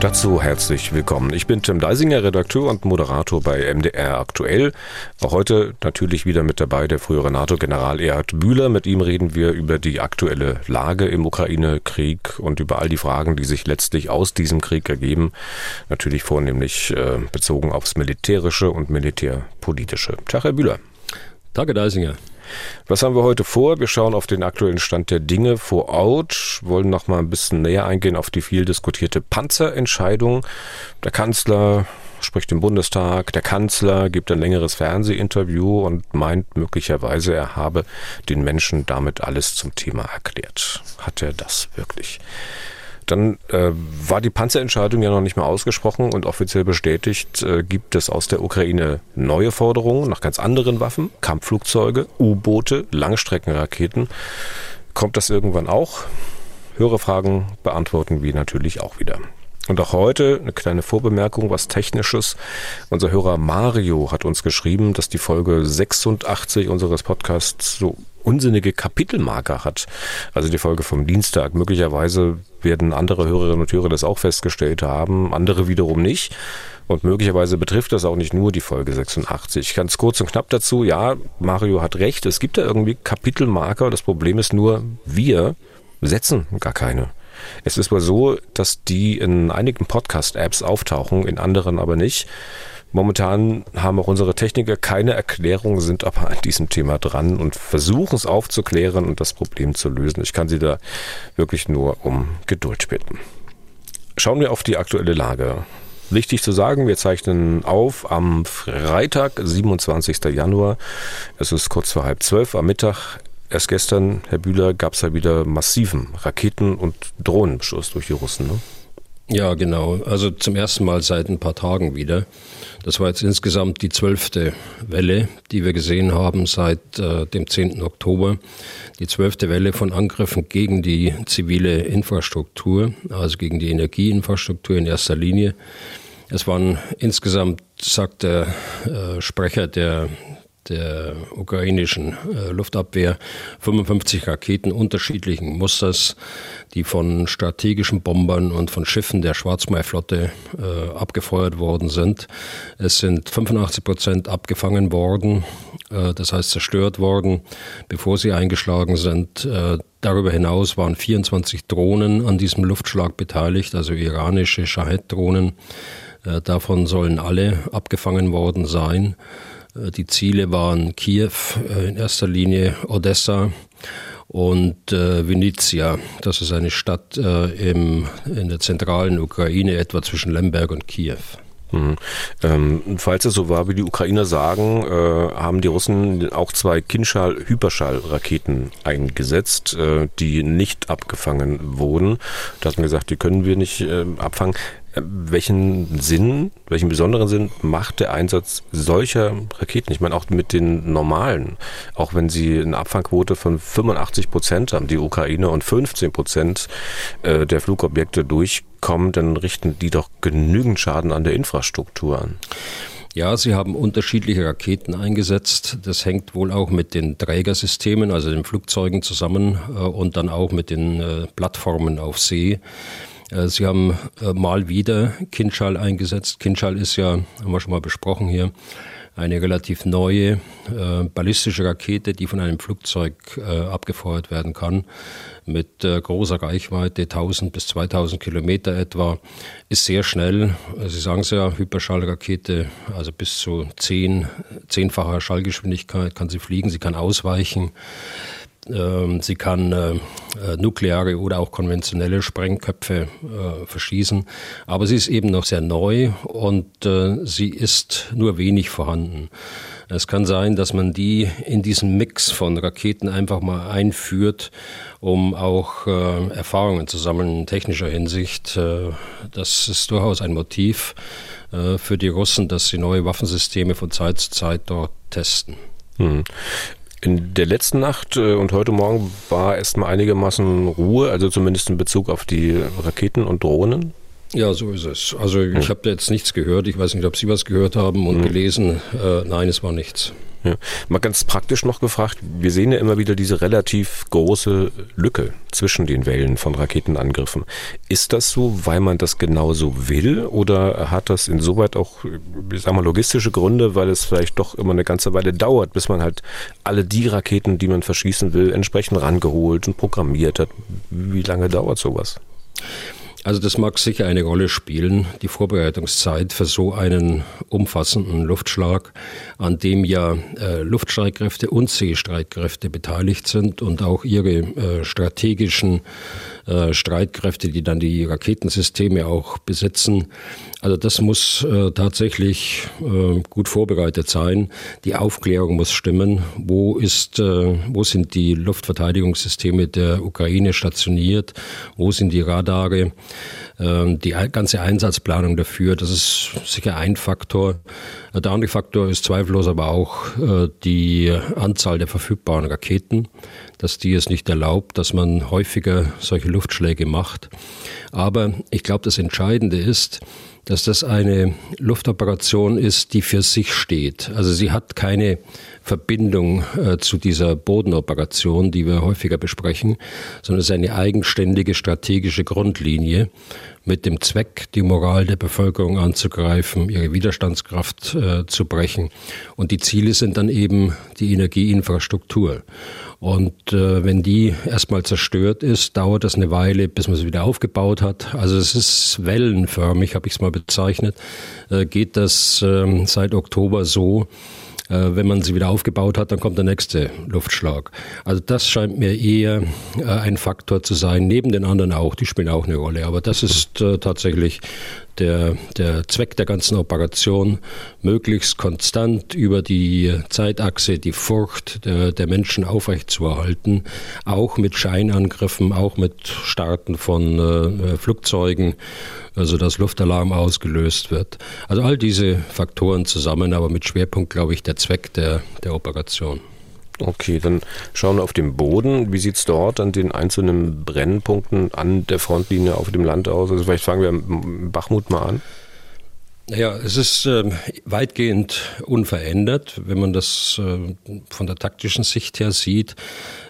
Dazu herzlich willkommen. Ich bin Tim Deisinger, Redakteur und Moderator bei MDR Aktuell. Auch heute natürlich wieder mit dabei der frühere NATO-General Erhard Bühler. Mit ihm reden wir über die aktuelle Lage im Ukraine-Krieg und über all die Fragen, die sich letztlich aus diesem Krieg ergeben. Natürlich vornehmlich äh, bezogen aufs Militärische und Militärpolitische. Tag, Herr Bühler. Herr Deisinger. Was haben wir heute vor? Wir schauen auf den aktuellen Stand der Dinge vor Ort, wollen noch mal ein bisschen näher eingehen auf die viel diskutierte Panzerentscheidung. Der Kanzler spricht im Bundestag, der Kanzler gibt ein längeres Fernsehinterview und meint möglicherweise, er habe den Menschen damit alles zum Thema erklärt. Hat er das wirklich? Dann äh, war die Panzerentscheidung ja noch nicht mehr ausgesprochen und offiziell bestätigt äh, gibt es aus der Ukraine neue Forderungen nach ganz anderen Waffen, Kampfflugzeuge, U-Boote, Langstreckenraketen. Kommt das irgendwann auch? Höhere Fragen beantworten wir natürlich auch wieder. Und auch heute eine kleine Vorbemerkung, was Technisches. Unser Hörer Mario hat uns geschrieben, dass die Folge 86 unseres Podcasts so unsinnige Kapitelmarker hat. Also die Folge vom Dienstag. Möglicherweise werden andere Hörerinnen und Hörer das auch festgestellt haben, andere wiederum nicht. Und möglicherweise betrifft das auch nicht nur die Folge 86. Ganz kurz und knapp dazu, ja, Mario hat recht, es gibt da irgendwie Kapitelmarker. Das Problem ist nur, wir setzen gar keine. Es ist wohl so, dass die in einigen Podcast-Apps auftauchen, in anderen aber nicht. Momentan haben auch unsere Techniker keine Erklärung, sind aber an diesem Thema dran und versuchen es aufzuklären und das Problem zu lösen. Ich kann Sie da wirklich nur um Geduld bitten. Schauen wir auf die aktuelle Lage. Wichtig zu sagen, wir zeichnen auf am Freitag, 27. Januar. Es ist kurz vor halb zwölf am Mittag. Erst gestern, Herr Bühler, gab es ja wieder massiven Raketen- und Drohnenbeschuss durch die Russen. Ne? Ja, genau. Also zum ersten Mal seit ein paar Tagen wieder. Das war jetzt insgesamt die zwölfte Welle, die wir gesehen haben seit äh, dem 10. Oktober. Die zwölfte Welle von Angriffen gegen die zivile Infrastruktur, also gegen die Energieinfrastruktur in erster Linie. Es waren insgesamt, sagt der äh, Sprecher der der ukrainischen äh, Luftabwehr 55 Raketen unterschiedlichen Musters, die von strategischen Bombern und von Schiffen der Schwarzmeerflotte äh, abgefeuert worden sind. Es sind 85 Prozent abgefangen worden, äh, das heißt zerstört worden, bevor sie eingeschlagen sind. Äh, darüber hinaus waren 24 Drohnen an diesem Luftschlag beteiligt, also iranische Shahed-Drohnen. Äh, davon sollen alle abgefangen worden sein. Äh, die Ziele waren Kiew, äh, in erster Linie Odessa und äh, Vinnytsia. Das ist eine Stadt äh, im, in der zentralen Ukraine, etwa zwischen Lemberg und Kiew. Mhm. Ähm, falls es so war, wie die Ukrainer sagen, äh, haben die Russen auch zwei Kinschall-Hyperschall-Raketen eingesetzt, äh, die nicht abgefangen wurden. Da hat man gesagt, die können wir nicht äh, abfangen. Welchen Sinn, welchen besonderen Sinn macht der Einsatz solcher Raketen? Ich meine, auch mit den normalen, auch wenn sie eine Abfangquote von 85 Prozent haben, die Ukraine und 15 Prozent äh, der Flugobjekte durchkommen, dann richten die doch genügend Schaden an der Infrastruktur an. Ja, sie haben unterschiedliche Raketen eingesetzt. Das hängt wohl auch mit den Trägersystemen, also den Flugzeugen zusammen äh, und dann auch mit den äh, Plattformen auf See. Äh, sie haben äh, mal wieder Kinschall eingesetzt. Kinschall ist ja, haben wir schon mal besprochen hier, eine relativ neue äh, ballistische Rakete, die von einem Flugzeug äh, abgefeuert werden kann, mit äh, großer Reichweite, 1000 bis 2000 Kilometer etwa, ist sehr schnell. Sie sagen es ja, Hyperschallrakete, also bis zu zehn, zehnfacher Schallgeschwindigkeit kann sie fliegen, sie kann ausweichen. Ähm, sie kann äh, äh, nukleare oder auch konventionelle Sprengköpfe äh, verschießen. Aber sie ist eben noch sehr neu und sie ist nur wenig vorhanden. Es kann sein, dass man die in diesen Mix von Raketen einfach mal einführt, um auch Erfahrungen zu sammeln in technischer Hinsicht. Das ist durchaus ein Motiv für die Russen, dass sie neue Waffensysteme von Zeit zu Zeit dort testen. Mhm. In der letzten Nacht äh, und heute Morgen war erstmal einigermaßen Ruhe, also zumindest in Bezug auf die Raketen und Drohnen. Ja, so ist es. Also ich hm. habe jetzt nichts gehört. Ich weiß nicht, ob Sie was gehört haben und hm. gelesen. Äh, nein, es war nichts. Ja. Mal ganz praktisch noch gefragt, wir sehen ja immer wieder diese relativ große Lücke zwischen den Wellen von Raketenangriffen. Ist das so, weil man das genauso will oder hat das insoweit auch, ich sag mal, logistische Gründe, weil es vielleicht doch immer eine ganze Weile dauert, bis man halt alle die Raketen, die man verschießen will, entsprechend rangeholt und programmiert hat? Wie lange dauert sowas? Also das mag sicher eine Rolle spielen, die Vorbereitungszeit für so einen umfassenden Luftschlag, an dem ja äh, Luftstreitkräfte und Seestreitkräfte beteiligt sind und auch ihre äh, strategischen äh, Streitkräfte, die dann die Raketensysteme auch besetzen. Also das muss äh, tatsächlich äh, gut vorbereitet sein. Die Aufklärung muss stimmen. Wo ist, äh, wo sind die Luftverteidigungssysteme der Ukraine stationiert? Wo sind die Radare? Ähm, die ganze Einsatzplanung dafür, das ist sicher ein Faktor. Der andere Faktor ist zweifellos aber auch äh, die Anzahl der verfügbaren Raketen, dass die es nicht erlaubt, dass man häufiger solche Luftschläge macht. Aber ich glaube, das Entscheidende ist, dass das eine Luftoperation ist, die für sich steht. Also sie hat keine Verbindung äh, zu dieser Bodenoperation, die wir häufiger besprechen, sondern es ist eine eigenständige strategische Grundlinie mit dem Zweck, die Moral der Bevölkerung anzugreifen, ihre Widerstandskraft äh, zu brechen. Und die Ziele sind dann eben die Energieinfrastruktur. Und äh, wenn die erstmal zerstört ist, dauert das eine Weile, bis man sie wieder aufgebaut hat. Also es ist wellenförmig, habe ich es mal bezeichnet, äh, geht das äh, seit Oktober so, wenn man sie wieder aufgebaut hat, dann kommt der nächste Luftschlag. Also das scheint mir eher äh, ein Faktor zu sein, neben den anderen auch, die spielen auch eine Rolle. Aber das ist äh, tatsächlich der, der Zweck der ganzen Operation, möglichst konstant über die Zeitachse die Furcht der, der Menschen aufrechtzuerhalten, auch mit Scheinangriffen, auch mit Starten von äh, Flugzeugen, also dass Luftalarm ausgelöst wird. Also all diese Faktoren zusammen, aber mit Schwerpunkt, glaube ich, der Zweck der, der Operation. Okay, dann schauen wir auf den Boden. Wie sieht es dort an den einzelnen Brennpunkten an der Frontlinie auf dem Land aus? Also vielleicht fangen wir Bachmut mal an. Ja, es ist äh, weitgehend unverändert, wenn man das äh, von der taktischen Sicht her sieht.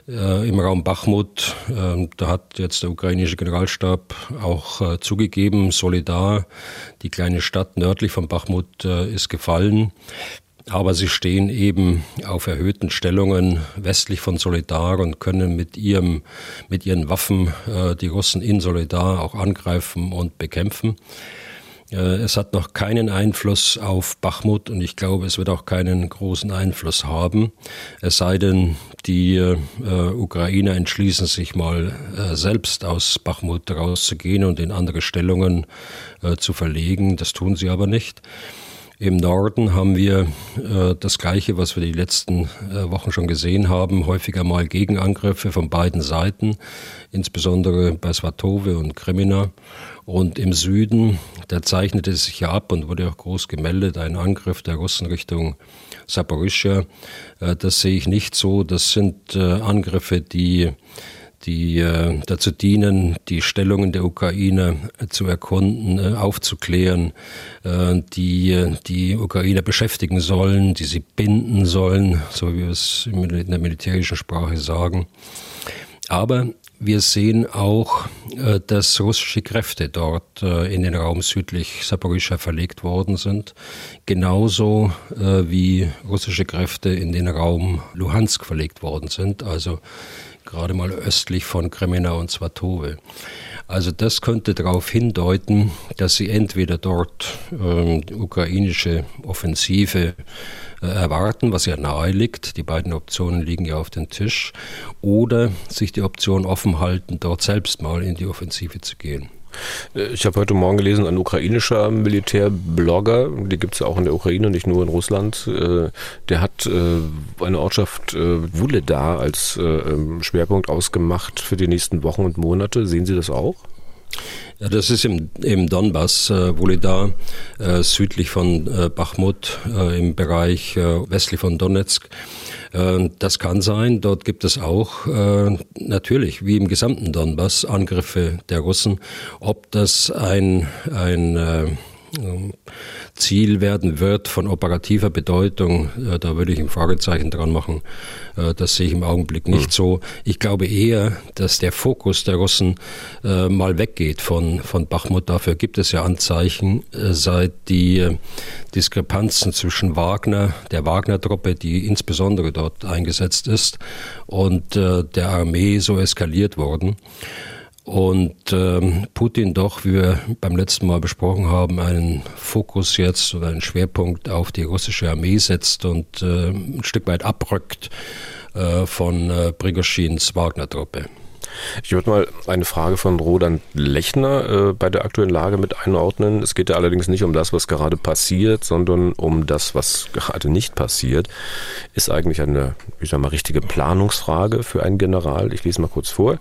Äh, Im Raum Bachmut, ähm, da hat jetzt der ukrainische Generalstab auch äh, zugegeben, Solidar, die kleine Stadt nördlich von Bachmut, äh, ist gefallen. Aber sie stehen eben auf erhöhten Stellungen westlich von Solidar und können mit ihrem, mit ihren Waffen äh, die Russen in Solidar auch angreifen und bekämpfen. Äh, es hat noch keinen Einfluss auf Bachmut und ich glaube, es wird auch keinen großen Einfluss haben. Es sei denn, die äh, Ukrainer entschließen sich mal äh, selbst aus Bachmut rauszugehen und in andere Stellungen äh, zu verlegen. Das tun sie aber nicht. Im Norden haben wir äh, das Gleiche, was wir die letzten äh, Wochen schon gesehen haben, häufiger mal Gegenangriffe von beiden Seiten, insbesondere bei Svatove und Krimina. Und im Süden, da zeichnete es sich ja ab und wurde auch groß gemeldet, ein Angriff der Russen Richtung Saporischia. Äh, das sehe ich nicht so. Das sind äh, Angriffe, die die äh, dazu dienen, die Stellungen der Ukraine äh, zu erkunden, äh, aufzuklären, die die Ukrainer beschäftigen sollen, die sie binden sollen, so wie wir es in der militärischen Sprache sagen. Aber wir sehen auch, dass russische Kräfte dort in den Raum südlich Saporischschja verlegt worden sind, genauso wie russische Kräfte in den Raum Luhansk verlegt worden sind, also gerade mal östlich von Kremena und Svatove. Also das könnte darauf hindeuten, dass sie entweder dort äh, ukrainische Offensive äh, erwarten, was ja nahe liegt, die beiden Optionen liegen ja auf dem Tisch, oder sich die Option offen halten, dort selbst mal in die Offensive zu gehen. Ich habe heute Morgen gelesen, ein ukrainischer Militärblogger, die gibt es ja auch in der Ukraine, nicht nur in Russland, äh, der hat äh, eine Ortschaft äh, Wuledar als ähm, Schwerpunkt ausgemacht für die nächsten Wochen und Monate. Sehen Sie das auch? Ja, das ist im, im Donbass, äh, Wolidar, äh, südlich von äh, Bachmut, äh, im Bereich äh, westlich von Donetsk. Äh, das kann sein. Dort gibt es auch äh, natürlich, wie im gesamten Donbass, Angriffe der Russen. Ob das ein, ein äh, Ziel werden wird von operativer Bedeutung, äh, da würde ich ein Fragezeichen dran machen. Äh, das sehe ich im Augenblick nicht hm. so. Ich glaube eher, dass der Fokus der Russen äh, mal weggeht von, von Bachmut. Dafür gibt es ja Anzeichen, seit die Diskrepanzen zwischen Wagner, der Wagner-Truppe, die insbesondere dort eingesetzt ist, und der Armee so eskaliert wurden und ähm, Putin doch, wie wir beim letzten Mal besprochen haben, einen Fokus jetzt oder einen Schwerpunkt auf die russische Armee setzt und äh, ein Stück weit abrückt äh, von äh, Prigoschins Wagner-Truppe. Ich würde mal eine Frage von Roland Lechner äh, bei der aktuellen Lage mit einordnen. Es geht ja allerdings nicht um das, was gerade passiert, sondern um das, was gerade nicht passiert. Ist eigentlich eine, ich sag mal, richtige Planungsfrage für einen General. Ich lese mal kurz vor.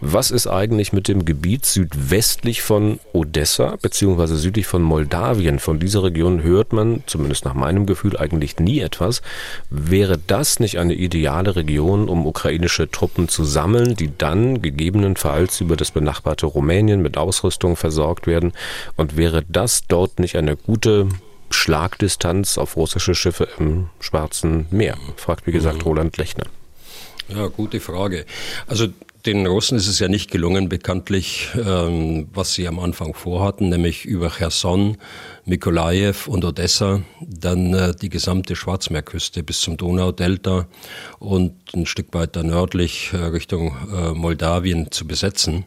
Was ist eigentlich mit dem Gebiet südwestlich von Odessa beziehungsweise südlich von Moldawien? Von dieser Region hört man, zumindest nach meinem Gefühl, eigentlich nie etwas. Wäre das nicht eine ideale Region, um ukrainische Truppen zu sammeln, die dann gegebenenfalls über das benachbarte Rumänien mit Ausrüstung versorgt werden? Und wäre das dort nicht eine gute Schlagdistanz auf russische Schiffe im Schwarzen Meer? Fragt wie gesagt mhm. Roland Lechner. Ja, gute Frage. Also den Russen ist es ja nicht gelungen, bekanntlich, ähm, was sie am Anfang vorhatten, nämlich über Cherson, Mikolajew und Odessa, dann äh, die gesamte Schwarzmeerküste bis zum Donaudelta und ein Stück weiter nördlich äh, Richtung äh, Moldawien zu besetzen.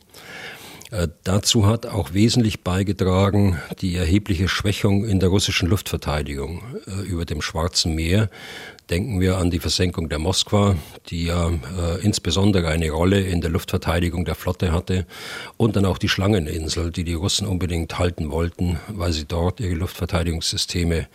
Äh, dazu hat auch wesentlich beigetragen die erhebliche Schwächung in der russischen Luftverteidigung äh, über dem Schwarzen Meer, Denken wir an die Versenkung der Moskwa, die ja äh, insbesondere eine Rolle in der Luftverteidigung der Flotte hatte. Und dann auch die Schlangeninsel, die die Russen unbedingt halten wollten, weil sie dort ihre Luftverteidigungssysteme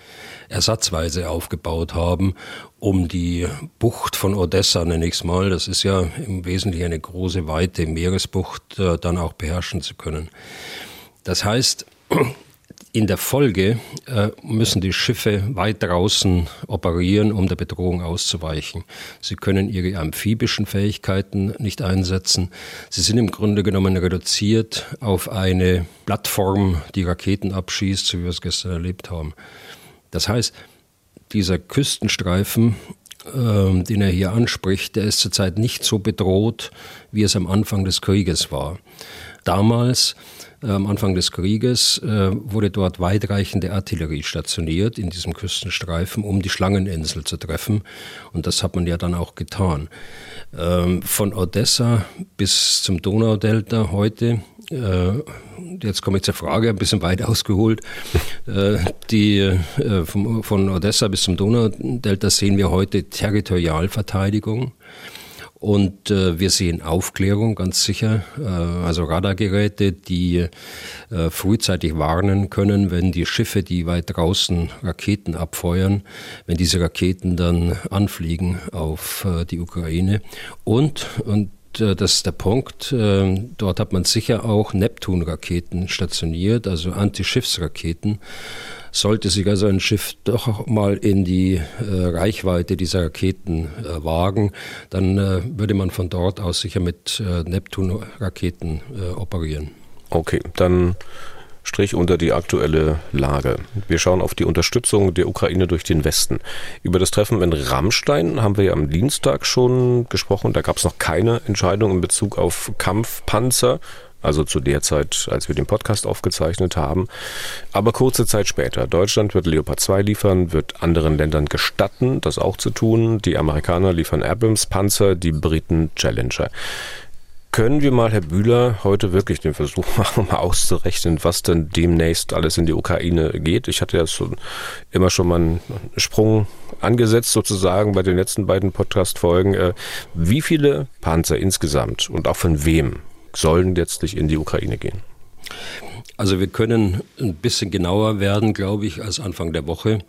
ersatzweise aufgebaut haben, um die Bucht von Odessa, nenne ich es mal, das ist ja im Wesentlichen eine große, weite Meeresbucht, äh, dann auch beherrschen zu können. Das heißt, in der Folge äh, müssen die Schiffe weit draußen operieren, um der Bedrohung auszuweichen. Sie können ihre amphibischen Fähigkeiten nicht einsetzen. Sie sind im Grunde genommen reduziert auf eine Plattform, die Raketen abschießt, so wie wir es gestern erlebt haben. Das heißt, dieser Küstenstreifen, äh, den er hier anspricht, der ist zurzeit nicht so bedroht, wie es am Anfang des Krieges war. Damals am Anfang des Krieges äh, wurde dort weitreichende Artillerie stationiert in diesem Küstenstreifen, um die Schlangeninsel zu treffen. Und das hat man ja dann auch getan. Ähm, von Odessa bis zum Donaudelta heute äh, jetzt komme ich zur Frage, ein bisschen weit ausgeholt. die, von Odessa bis zum Donaudelta sehen wir heute Territorialverteidigung. Und äh, wir sehen Aufklärung ganz sicher, äh, also Radargeräte, die äh, frühzeitig warnen können, wenn die Schiffe, die weit draußen Raketen abfeuern, wenn diese Raketen dann anfliegen auf äh, die Ukraine. Und, und äh, das ist der Punkt. Äh, dort hat man sicher auch Neptun-Raketen stationiert, also Antischiffsraketen. Sollte sich also ein Schiff doch mal in die äh, Reichweite dieser Raketen äh, wagen, dann äh, würde man von dort aus sicher mit äh, Neptun-Raketen äh, operieren. Okay, dann Strich unter die aktuelle Lage. Wir schauen auf die Unterstützung der Ukraine durch den Westen. Über das Treffen in Rammstein haben wir ja am Dienstag schon gesprochen. Da gab es noch keine Entscheidung in Bezug auf Kampfpanzer also zu der Zeit, als wir den Podcast aufgezeichnet haben. Aber kurze Zeit später. Deutschland wird Leopard 2 liefern, wird anderen Ländern gestatten, das auch zu tun. Die Amerikaner liefern Abrams-Panzer, die Briten Challenger. Können wir mal, Herr Bühler, heute wirklich den Versuch machen, mal auszurechnen, was denn demnächst alles in die Ukraine geht? Ich hatte ja schon immer schon mal einen Sprung angesetzt, sozusagen, bei den letzten beiden Podcast-Folgen. Äh, wie viele Panzer insgesamt und auch von wem sollen letztlich in die Ukraine gehen? Also wir können ein bisschen genauer werden, glaube ich, als Anfang der Woche.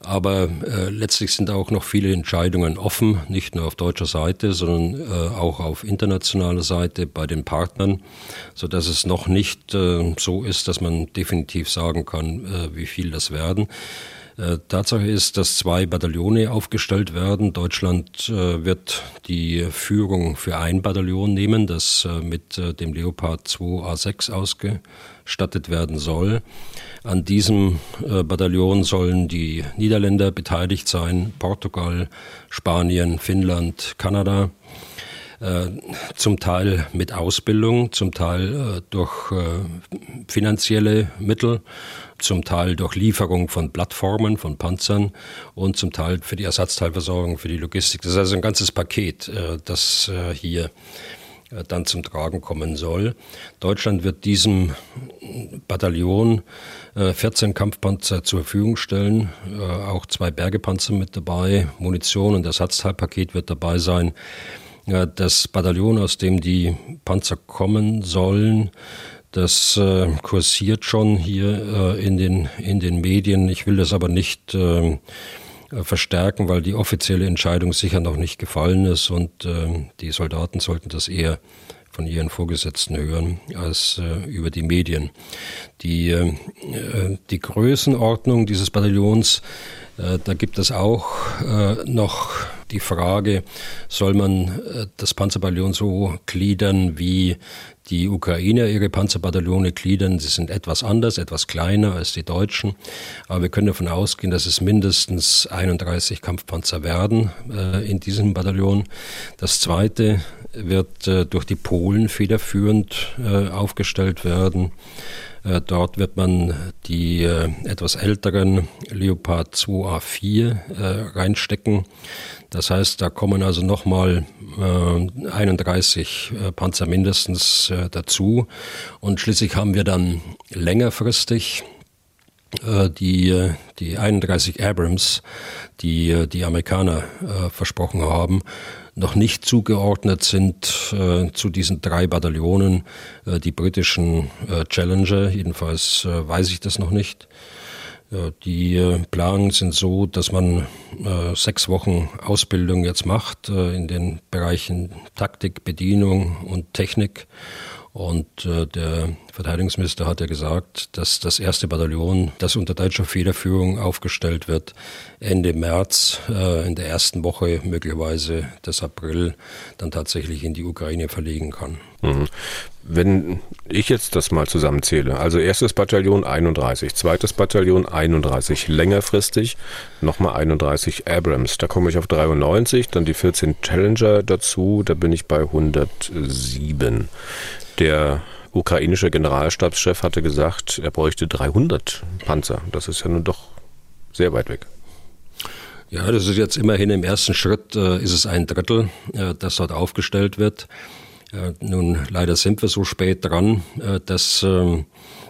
Aber äh, letztlich sind auch noch viele Entscheidungen offen, nicht nur auf deutscher Seite, sondern äh, auch auf internationaler Seite bei den Partnern, so dass es noch nicht äh, so ist, dass man definitiv sagen kann, äh, wie viel das werden. Äh, Tatsache ist, dass zwei Bataillone aufgestellt werden. Deutschland äh, wird die Führung für ein Bataillon nehmen, das äh, mit dem Leopard 2 A6 ausgestattet werden soll. An diesem Bataillon sollen die Niederländer beteiligt sein, Portugal, Spanien, Finnland, Kanada zum Teil mit Ausbildung, zum Teil durch finanzielle Mittel zum Teil durch Lieferung von Plattformen, von Panzern und zum Teil für die Ersatzteilversorgung, für die Logistik. Das ist also ein ganzes Paket, äh, das äh, hier äh, dann zum Tragen kommen soll. Deutschland wird diesem Bataillon 14 Kampfpanzer zur Verfügung stellen, auch zwei Bergepanzer mit dabei, Munition und Ersatzteilpaket wird dabei sein. Das Bataillon, aus dem die Panzer kommen sollen, das äh, kursiert schon hier äh, in, den, in den Medien. Ich will das aber nicht äh, verstärken, weil die offizielle Entscheidung sicher noch nicht gefallen ist und äh, die Soldaten sollten das eher von ihren Vorgesetzten hören als äh, über die Medien. Die, äh, die Größenordnung dieses Bataillons, äh, da gibt es auch äh, noch die Frage, soll man äh, das Panzerbataillon so gliedern wie die Ukrainer ihre Panzerbataillone gliedern. Sie sind etwas anders, etwas kleiner als die Deutschen. Aber wir können davon ausgehen, dass es mindestens 31 Kampfpanzer werden äh, in diesem Bataillon. Das zweite wird äh, durch die Polen federführend äh, aufgestellt werden. Äh, dort wird man die äh, etwas älteren Leopard 2A4 äh, reinstecken. Das heißt, da kommen also nochmal äh, 31 äh, Panzer mindestens äh, dazu. Und schließlich haben wir dann längerfristig äh, die, äh, die 31 Abrams, die äh, die Amerikaner versprochen haben, noch nicht zugeordnet sind äh, zu diesen drei Bataillonen, äh, die britischen äh, Challenger. Jedenfalls weiß ich das noch nicht. Die Planungen sind so, dass man sechs Wochen Ausbildung jetzt macht in den Bereichen Taktik, Bedienung und Technik. Und der Verteidigungsminister hat ja gesagt, dass das erste Bataillon, das unter deutscher Federführung aufgestellt wird, Ende März, äh, in der ersten Woche möglicherweise des April, dann tatsächlich in die Ukraine verlegen kann. Mhm. Wenn ich jetzt das mal zusammenzähle, also erstes Bataillon 31, zweites Bataillon 31, längerfristig nochmal 31 Abrams, da komme ich auf 93, dann die 14 Challenger dazu, da bin ich bei 107. Der ukrainische Generalstabschef hatte gesagt, er bräuchte 300 Panzer. Das ist ja nun doch sehr weit weg. Ja, das ist jetzt immerhin im ersten Schritt, äh, ist es ein Drittel, äh, das dort aufgestellt wird. Äh, nun, leider sind wir so spät dran, äh, dass, ähm,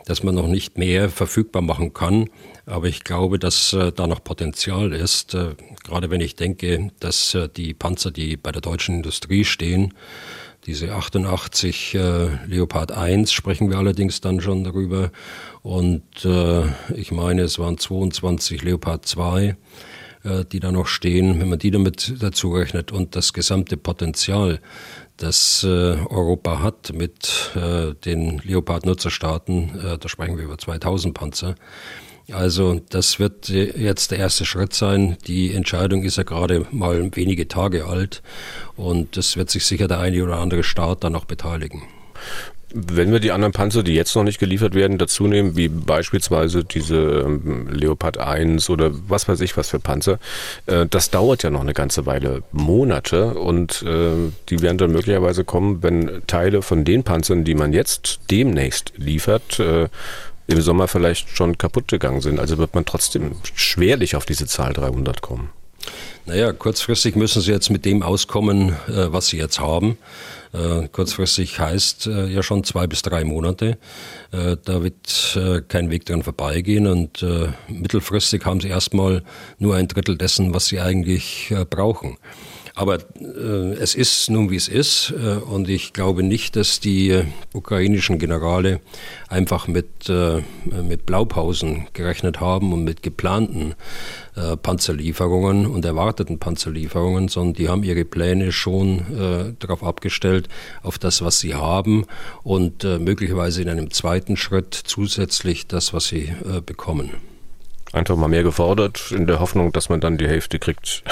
dass man noch nicht mehr verfügbar machen kann. Aber ich glaube, dass äh, da noch Potenzial ist, äh, gerade wenn ich denke, dass die Panzer, die bei der deutschen Industrie stehen, diese 88 äh, Leopard 1 sprechen wir allerdings dann schon darüber. Und äh, ich meine, es waren 22 Leopard 2, äh, die da noch stehen. Wenn man die damit dazu rechnet und das gesamte Potenzial, das äh, Europa hat mit äh, den Leopard-Nutzerstaaten, äh, da sprechen wir über 2000 Panzer, also das wird jetzt der erste Schritt sein. Die Entscheidung ist ja gerade mal wenige Tage alt und es wird sich sicher der eine oder andere Staat dann noch beteiligen. Wenn wir die anderen Panzer, die jetzt noch nicht geliefert werden, dazu nehmen, wie beispielsweise diese ähm, Leopard 1 oder was weiß ich was für Panzer, äh, das dauert ja noch eine ganze Weile, Monate und äh, die werden dann möglicherweise kommen, wenn Teile von den Panzern, die man jetzt demnächst liefert, äh, im Sommer vielleicht schon kaputt gegangen sind. Also wird man trotzdem schwerlich auf diese Zahl 300 kommen. Naja, kurzfristig müssen Sie jetzt mit dem auskommen, was Sie jetzt haben. Äh, kurzfristig heißt äh, ja schon zwei bis drei Monate. Da wird kein Weg dran vorbeigehen und mittelfristig haben Sie erstmal nur ein Drittel dessen, was Sie eigentlich brauchen. Aber äh, es ist nun, wie es ist. Äh, und ich glaube nicht, dass die äh, ukrainischen Generale einfach mit, äh, mit Blaupausen gerechnet haben und mit geplanten äh, Panzerlieferungen und erwarteten Panzerlieferungen, sondern die haben ihre Pläne schon darauf abgestellt, auf das, was sie haben und möglicherweise in einem zweiten Schritt zusätzlich das, was sie bekommen. Einfach mal mehr gefordert, in der Hoffnung, dass man dann die Hälfte kriegt.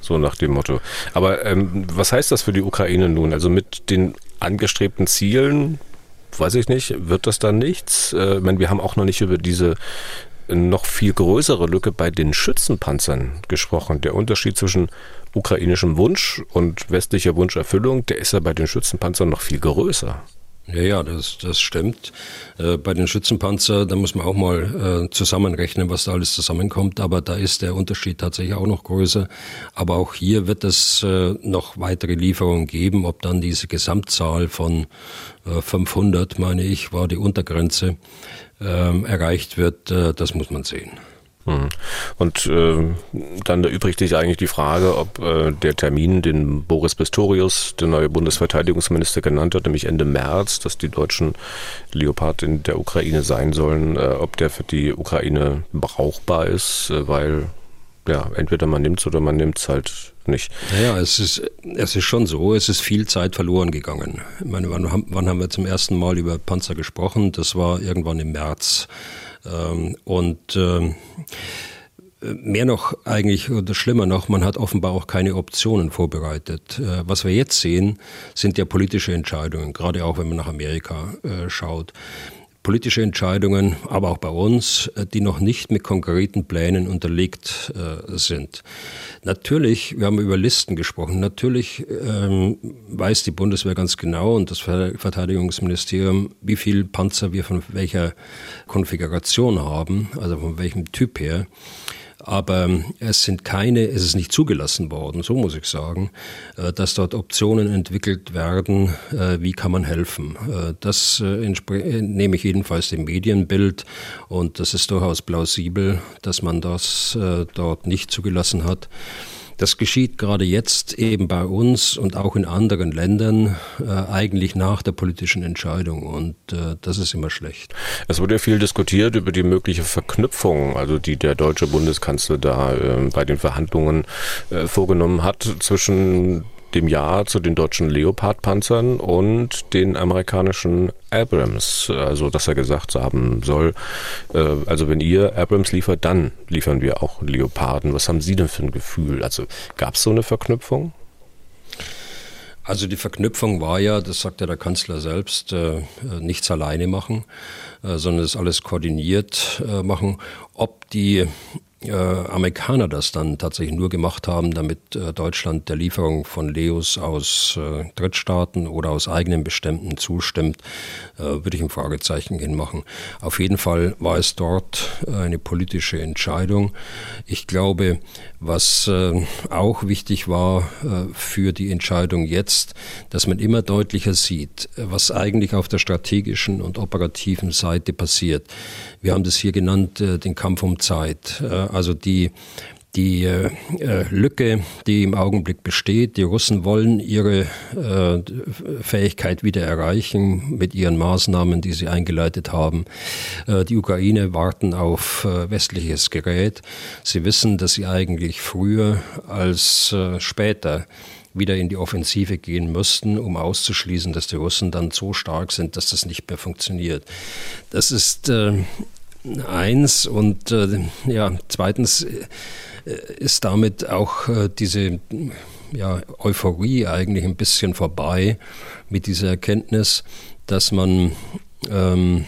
So nach dem Motto. Aber ähm, was heißt das für die Ukraine nun? Also mit den angestrebten Zielen, weiß ich nicht, wird das dann nichts? Äh, ich meine, wir haben auch noch nicht über diese noch viel größere Lücke bei den Schützenpanzern gesprochen. Der Unterschied zwischen ukrainischem Wunsch und westlicher Wunscherfüllung, der ist ja bei den Schützenpanzern noch viel größer. Ja, ja, das, das stimmt. Äh, bei den Schützenpanzer, da muss man auch mal äh, zusammenrechnen, was da alles zusammenkommt. Aber da ist der Unterschied tatsächlich auch noch größer. Aber auch hier wird es äh, noch weitere Lieferungen geben. Ob dann diese Gesamtzahl von 500, meine ich, war die Untergrenze, ähm, erreicht wird, das muss man sehen. Mhm. Und äh, dann erübrigt sich eigentlich die Frage, ob äh, der Termin, den Boris Pistorius, der neue Bundesverteidigungsminister, genannt hat, nämlich Ende März, dass die deutschen Leopard in der Ukraine sein sollen, äh, ob der für die Ukraine brauchbar ist, äh, weil ja, entweder man nimmt es oder man nimmt es halt nicht. Naja, es ist, es ist schon so, es ist viel Zeit verloren gegangen. Ich meine, wann, wann haben wir zum ersten Mal über Panzer gesprochen? Das war irgendwann im März ähm, und ähm, mehr noch eigentlich, oder schlimmer noch, man hat offenbar auch keine Optionen vorbereitet. Äh, was wir jetzt sehen, sind ja politische Entscheidungen, gerade auch wenn man nach Amerika äh, schaut politische Entscheidungen, aber auch bei uns, äh, die noch nicht mit konkreten Plänen unterlegt äh, sind. Natürlich, wir haben über Listen gesprochen, natürlich ähm, weiß die Bundeswehr ganz genau und das Verteidigungsministerium, wie viel Panzer wir von welcher Konfiguration haben, also von welchem Typ her. Aber es sind keine, es ist nicht zugelassen worden, so muss ich sagen, äh, dass dort Optionen entwickelt werden, äh, wie kann man helfen. Äh, das nehme ich jedenfalls dem Medienbild und das ist durchaus plausibel, dass man das dort nicht zugelassen hat. Das geschieht gerade jetzt eben bei uns und auch in anderen Ländern äh, eigentlich nach der politischen Entscheidung und äh, das ist immer schlecht. Es wurde ja viel diskutiert über die mögliche Verknüpfung, also die der deutsche Bundeskanzler da äh, bei den Verhandlungen äh, vorgenommen hat zwischen dem Ja zu den deutschen Leopard-Panzern und den amerikanischen Abrams. Also, dass er gesagt haben soll, äh, also wenn ihr Abrams liefert, dann liefern wir auch Leoparden. Was haben Sie denn für ein Gefühl? Also, gab es so eine Verknüpfung? Also die Verknüpfung war ja, das sagt ja der Kanzler selbst, äh, nichts alleine machen, äh, sondern es alles koordiniert äh, machen. Ob die äh, Amerikaner das dann tatsächlich nur gemacht haben, damit äh, Deutschland der Lieferung von Leos aus äh, Drittstaaten oder aus eigenen Beständen zustimmt, äh, würde ich ein Fragezeichen hinmachen. Auf jeden Fall war es dort äh, eine politische Entscheidung. Ich glaube, was äh, auch wichtig war für die Entscheidung jetzt, dass man immer deutlicher sieht, was eigentlich auf der strategischen und operativen Seite passiert. Wir haben das hier genannt, den Kampf um Zeit also die die äh, Lücke, die im Augenblick besteht. Die Russen wollen ihre äh, Fähigkeit wieder erreichen mit ihren Maßnahmen, die sie eingeleitet haben. Äh, die Ukraine warten auf äh, westliches Gerät. Sie wissen, dass sie eigentlich früher als äh, später wieder in die Offensive gehen müssten, um auszuschließen, dass die Russen dann so stark sind, dass das nicht mehr funktioniert. Das ist äh, eins und äh, ja, zweitens äh, ist damit auch äh, diese ja, Euphorie eigentlich ein bisschen vorbei mit dieser Erkenntnis, dass man ähm,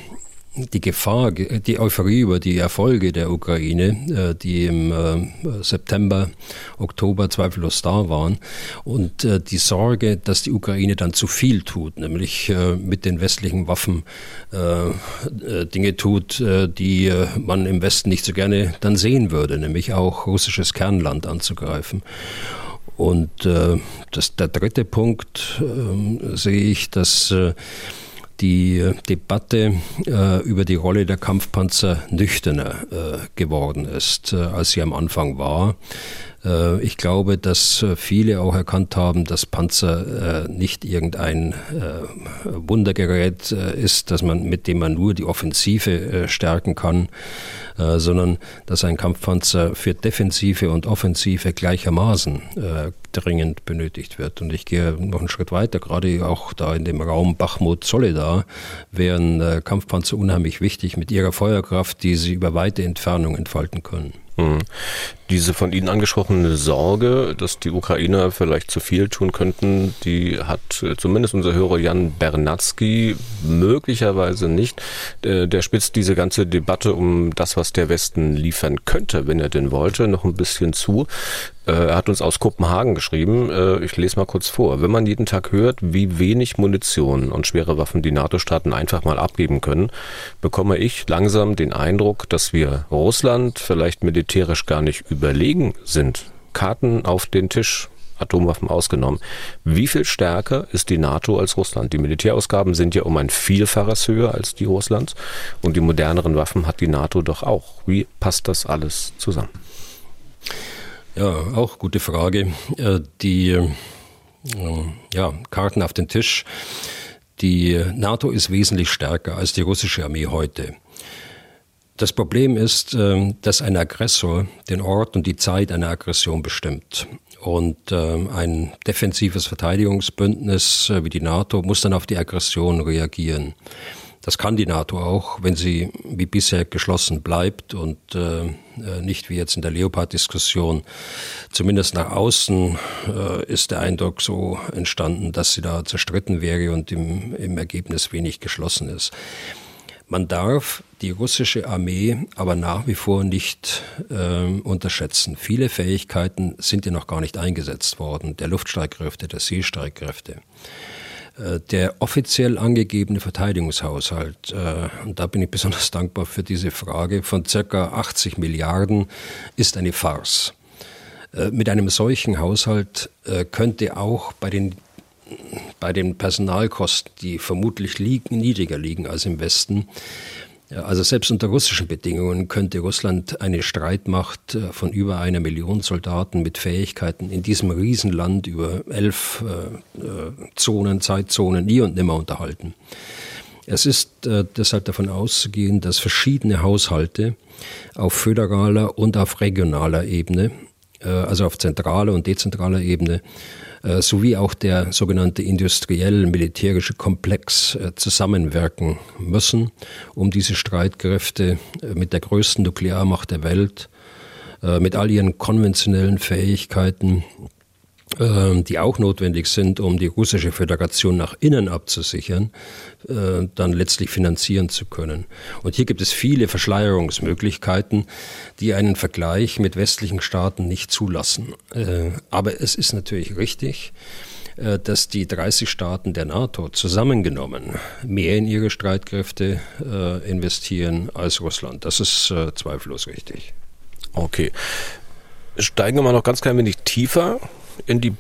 die Gefahr, die Euphorie über die Erfolge der Ukraine, äh, die im äh, September, Oktober zweifellos da waren, und äh, die Sorge, dass die Ukraine dann zu viel tut, nämlich mit den westlichen Waffen Dinge tut, die man im Westen nicht so gerne dann sehen würde, nämlich auch russisches Kernland anzugreifen. Und das, der dritte Punkt äh, sehe ich, dass die äh, Debatte äh, über die Rolle der Kampfpanzer nüchterner äh, geworden ist, äh, als sie am Anfang war. Äh, ich glaube, dass äh, viele auch erkannt haben, dass Panzer äh, nicht irgendein Wundergerät ist, dass man, mit dem man nur die Offensive stärken kann, sondern dass ein Kampfpanzer für Defensive und Offensive gleichermaßen dringend benötigt wird. Und ich gehe noch einen Schritt weiter, gerade auch da in dem Raum Bachmut-Soledar wären Kampfpanzer unheimlich wichtig mit ihrer Feuerkraft, die sie über weite Entfernung entfalten können. Mhm. Diese von Ihnen angesprochene Sorge, dass die Ukrainer vielleicht zu viel tun könnten, die hat äh, zumindest unser Hörer Jan Bernatzky möglicherweise nicht. Der, der spitzt diese ganze Debatte um das, was der Westen liefern könnte, wenn er denn wollte, noch ein bisschen zu. Äh, er hat uns aus Kopenhagen geschrieben, äh, ich lese mal kurz vor. Wenn man jeden Tag hört, wie wenig Munition und schwere Waffen die NATO-Staaten einfach mal abgeben können, bekomme ich langsam den Eindruck, dass wir Russland vielleicht militärisch gar nicht überlegen sind. Karten auf den Tisch, Atomwaffen ausgenommen. Wie viel stärker ist die NATO als Russland? Die Militärausgaben sind ja um ein Vielfaches höher als die Russlands und die moderneren Waffen hat die NATO doch auch. Wie passt das alles zusammen? Ja, auch gute Frage. Äh, die äh, ja, Karten auf den Tisch. Die NATO ist wesentlich stärker als die russische Armee heute. Das Problem ist, äh, dass ein Aggressor den Ort und die Zeit einer Aggression bestimmt. Und ein defensives Verteidigungsbündnis wie die NATO muss dann auf die Aggression reagieren. Das kann die NATO auch, wenn sie wie bisher geschlossen bleibt und äh, äh, nicht wie jetzt in der Leopard-Diskussion. Zumindest nach außen äh, ist der Eindruck so entstanden, dass sie da zerstritten wäre und im, im Ergebnis wenig geschlossen ist. Man darf die russische Armee aber nach wie vor nicht äh, unterschätzen. Viele Fähigkeiten sind ja noch gar nicht eingesetzt worden, der Luftstreitkräfte, der Seestreitkräfte. Äh, der offiziell angegebene Verteidigungshaushalt, äh, und da bin ich besonders dankbar für diese Frage, von circa 80 Milliarden ist eine Farce. Äh, mit einem solchen Haushalt könnte auch bei den bei den Personalkosten, die vermutlich liegen, niedriger liegen als im Westen, also selbst unter russischen Bedingungen könnte Russland eine Streitmacht äh, von über einer Million Soldaten mit Fähigkeiten in diesem Riesenland über elf äh, äh, Zonen, Zeitzonen nie und nimmer unterhalten. Es ist deshalb davon auszugehen, dass verschiedene Haushalte auf föderaler und auf regionaler Ebene, also auf zentraler und dezentraler Ebene, äh, sowie auch der sogenannte industriell-militärische Komplex äh, zusammenwirken müssen, um diese Streitkräfte äh, mit der größten Nuklearmacht der Welt, mit all ihren konventionellen Fähigkeiten die auch notwendig sind, um die russische Föderation nach innen abzusichern, äh, dann letztlich finanzieren zu können. Und hier gibt es viele Verschleierungsmöglichkeiten, die einen Vergleich mit westlichen Staaten nicht zulassen. Äh, aber es ist natürlich richtig, äh, dass die 30 Staaten der NATO zusammengenommen mehr in ihre Streitkräfte investieren als Russland. Das ist zweifellos richtig. Okay. Steigen wir mal noch ganz klein wenig tiefer in die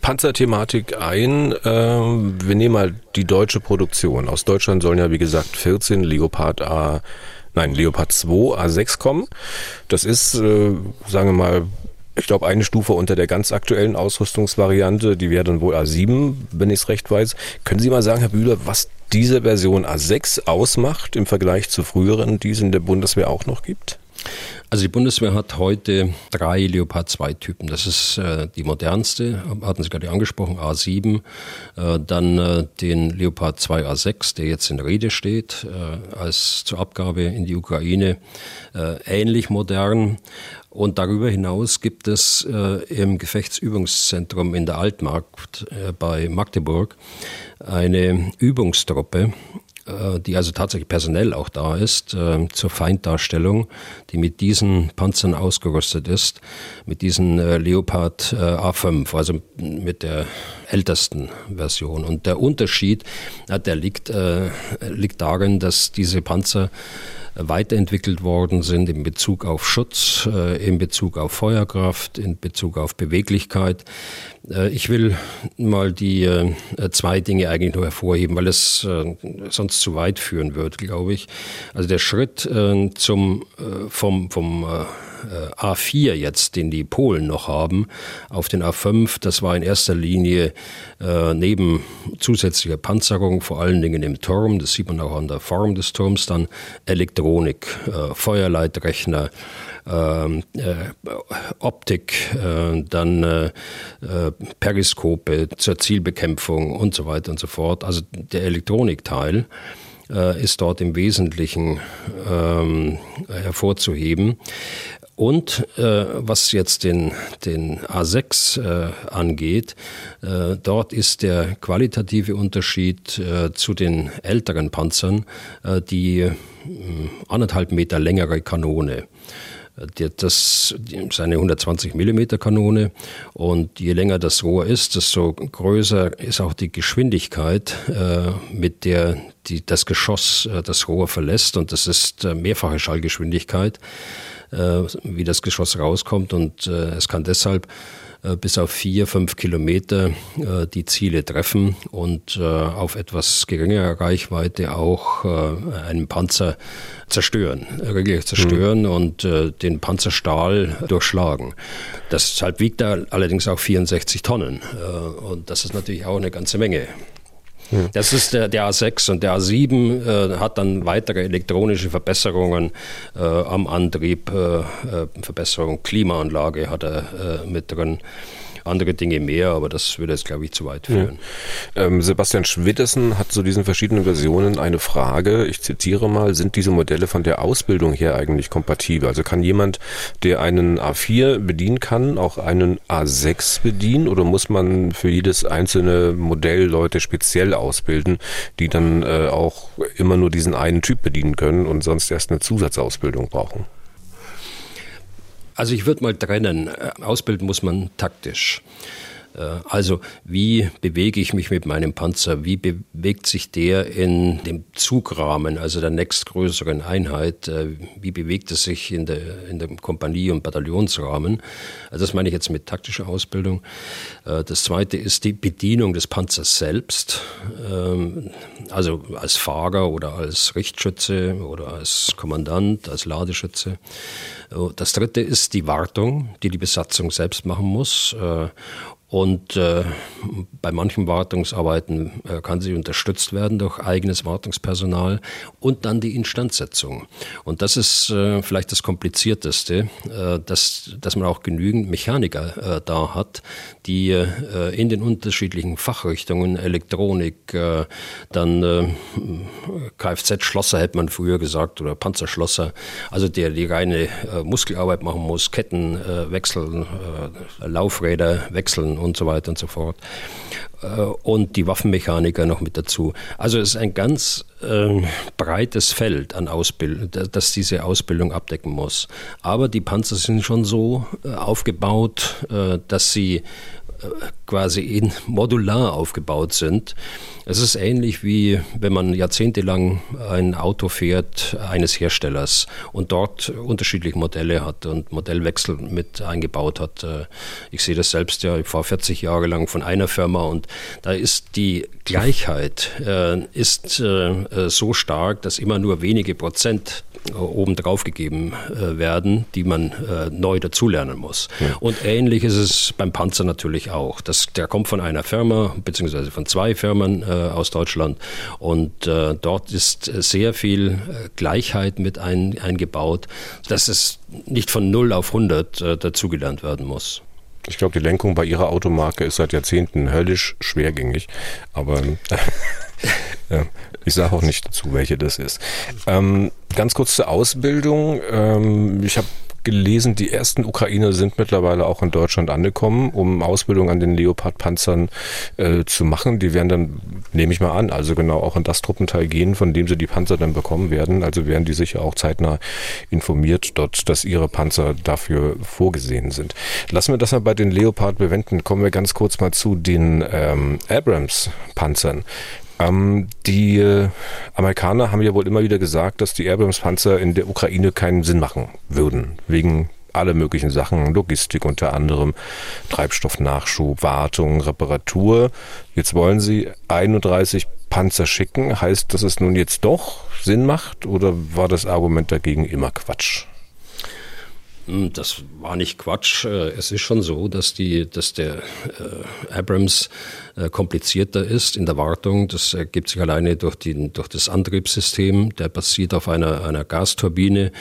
Panzerthematik ein. Ähm, wir nehmen mal die deutsche Produktion. Aus Deutschland sollen ja, wie gesagt, 14 Leopard A, nein, Leopard 2 A6 kommen. Das ist, äh, sagen wir mal, ich glaube, eine Stufe unter der ganz aktuellen Ausrüstungsvariante. Die wäre dann wohl A7, wenn ich es recht weiß. Können Sie mal sagen, Herr Bühler, was diese Version A6 ausmacht im Vergleich zu früheren, die es in der Bundeswehr auch noch gibt? Also die Bundeswehr hat heute drei Leopard 2 Typen. Das ist äh, die modernste, hatten Sie gerade angesprochen, A7. Äh, dann äh, den Leopard 2 A6, der jetzt in Rede steht, äh, als zur Abgabe in die Ukraine, äh, ähnlich modern. Und darüber hinaus gibt es äh, im Gefechtsübungszentrum in der Altmarkt bei Magdeburg eine Übungstruppe, äh, die also tatsächlich personell auch da ist, äh, zur Feinddarstellung, die mit diesen Panzern ausgerüstet ist, mit diesen äh, Leopard A5, also mit der ältesten Version. Und der Unterschied, der liegt, liegt darin, dass diese Panzer weiterentwickelt worden sind in Bezug auf Schutz, äh, in Bezug auf Feuerkraft, in Bezug auf Beweglichkeit. Äh, ich will mal die äh, zwei Dinge eigentlich nur hervorheben, weil es sonst zu weit führen würde, glaube ich. Also der Schritt zum, vom, vom A4 jetzt, den die Polen noch haben, auf den A5, das war in erster Linie äh, neben zusätzlicher Panzerung, vor allen Dingen im Turm, das sieht man auch an der Form des Turms dann, Elektronik, äh, Feuerleitrechner, ähm, äh, Optik, äh, dann äh, äh, Periskope zur Zielbekämpfung und so weiter und so fort. Also der Elektronikteil äh, ist dort im Wesentlichen ähm, hervorzuheben. Und äh, was jetzt den, den A6 äh, angeht, äh, dort ist der qualitative Unterschied äh, zu den älteren Panzern äh, die äh, anderthalb Meter längere Kanone. Das ist eine 120 mm Kanone. Und je länger das Rohr ist, desto größer ist auch die Geschwindigkeit, äh, mit der die, das Geschoss das Rohr verlässt. Und das ist mehrfache Schallgeschwindigkeit, wie das Geschoss rauskommt und es kann deshalb äh, bis auf vier, fünf Kilometer äh, die Ziele treffen und äh, auf etwas geringerer Reichweite auch einen Panzer zerstören, regelrecht zerstören mhm. und den Panzerstahl durchschlagen. Deshalb wiegt er allerdings auch 64 Tonnen und das ist natürlich auch eine ganze Menge. Das ist der, der, A6 und der A7 äh, hat dann weitere elektronische Verbesserungen äh, am Antrieb, äh, äh Verbesserung Klimaanlage hat er äh, mit drin andere Dinge mehr, aber das würde jetzt, glaube ich, zu weit führen. Ja. Ähm, Sebastian Schwittessen hat zu diesen verschiedenen Versionen eine Frage. Ich zitiere mal, sind diese Modelle von der Ausbildung her eigentlich kompatibel? Also kann jemand, der einen A4 bedienen kann, auch einen A6 bedienen oder muss man für jedes einzelne Modell Leute speziell ausbilden, die dann äh, auch immer nur diesen einen Typ bedienen können und sonst erst eine Zusatzausbildung brauchen? Also ich würde mal trennen. Äh, ausbilden muss man taktisch. Äh, also wie bewege ich mich mit meinem Panzer? Wie bewegt sich der in dem Zugrahmen, also der nächstgrößeren Einheit? Äh, wie bewegt es sich in, der, in dem Kompanie- und Bataillonsrahmen? Also das meine ich jetzt mit taktischer Ausbildung. Das zweite ist die Bedienung des Panzers selbst, ähm, also als Fahrer oder als Richtschütze oder als Kommandant, als Ladeschütze. Das dritte ist die Wartung, die die Besatzung selbst machen muss. Und äh, bei manchen Wartungsarbeiten äh, kann sie unterstützt werden durch eigenes Wartungspersonal und dann die Instandsetzung. Und das ist äh, vielleicht das Komplizierteste, äh, dass, dass man auch genügend Mechaniker äh, da hat, die äh, in den unterschiedlichen Fachrichtungen, Elektronik, dann Kfz-Schlosser hätte man früher gesagt oder Panzerschlosser, also der die reine Muskelarbeit machen muss, Ketten wechseln, Laufräder wechseln und so weiter und so fort. Äh, und die Waffenmechaniker noch mit dazu. Also es ist ein ganz äh, breites Feld an Ausbildung, das diese Ausbildung abdecken muss. Aber die Panzer sind schon so äh, aufgebaut, äh, dass sie quasi in modular aufgebaut sind. Es ist ähnlich wie wenn man jahrzehntelang ein Auto fährt eines Herstellers und dort unterschiedliche Modelle hat und Modellwechsel mit eingebaut hat. Äh, ich sehe das selbst ja, ich fahre 40 Jahre lang von einer Firma und da ist die Gleichheit äh, ist äh, so stark, dass immer nur wenige Prozent oben drauf gegeben äh, werden, die man äh, neu dazulernen muss. Ja. Und ähnlich ist es beim Panzer natürlich auch. Das, der kommt von einer Firma, beziehungsweise von zwei Firmen äh, aus Deutschland und äh, dort ist sehr viel äh, Gleichheit mit ein, eingebaut, dass es nicht von 0 auf 100 äh, dazugelernt werden muss. Ich glaube, die Lenkung bei Ihrer Automarke ist seit Jahrzehnten höllisch schwergängig, aber ja, ich sage auch nicht dazu, welche das ist. Ähm, ganz kurz zur Ausbildung. Ähm, ich habe gelesen, die ersten Ukrainer sind mittlerweile auch in Deutschland angekommen, um Ausbildung an den Leopard-Panzern äh, zu machen. Die werden dann, nehme ich mal an, also genau auch in das Truppenteil gehen, von dem sie die Panzer dann bekommen werden. Also werden die sicher auch zeitnah informiert dort, dass ihre Panzer dafür vorgesehen sind. Lassen wir das mal bei den Leopard bewenden. Kommen wir ganz kurz mal zu den ähm, Abrams-Panzern. Ähm, die äh, Amerikaner haben ja wohl immer wieder gesagt, dass die Abrams-Panzer in der Ukraine keinen Sinn machen würden, wegen alle möglichen Sachen, Logistik unter anderem, Treibstoffnachschub, Wartung, Reparatur. Jetzt wollen sie 31 Panzer schicken. Heißt, dass es nun jetzt doch Sinn macht oder war das Argument dagegen immer Quatsch? Hm, das war nicht Quatsch. Äh, es ist schon so, dass, die, dass der äh, Abrams komplizierter ist in der Wartung. Das ergibt sich alleine durch, die, durch das Antriebssystem. Der basiert auf einer, einer Gasturbine,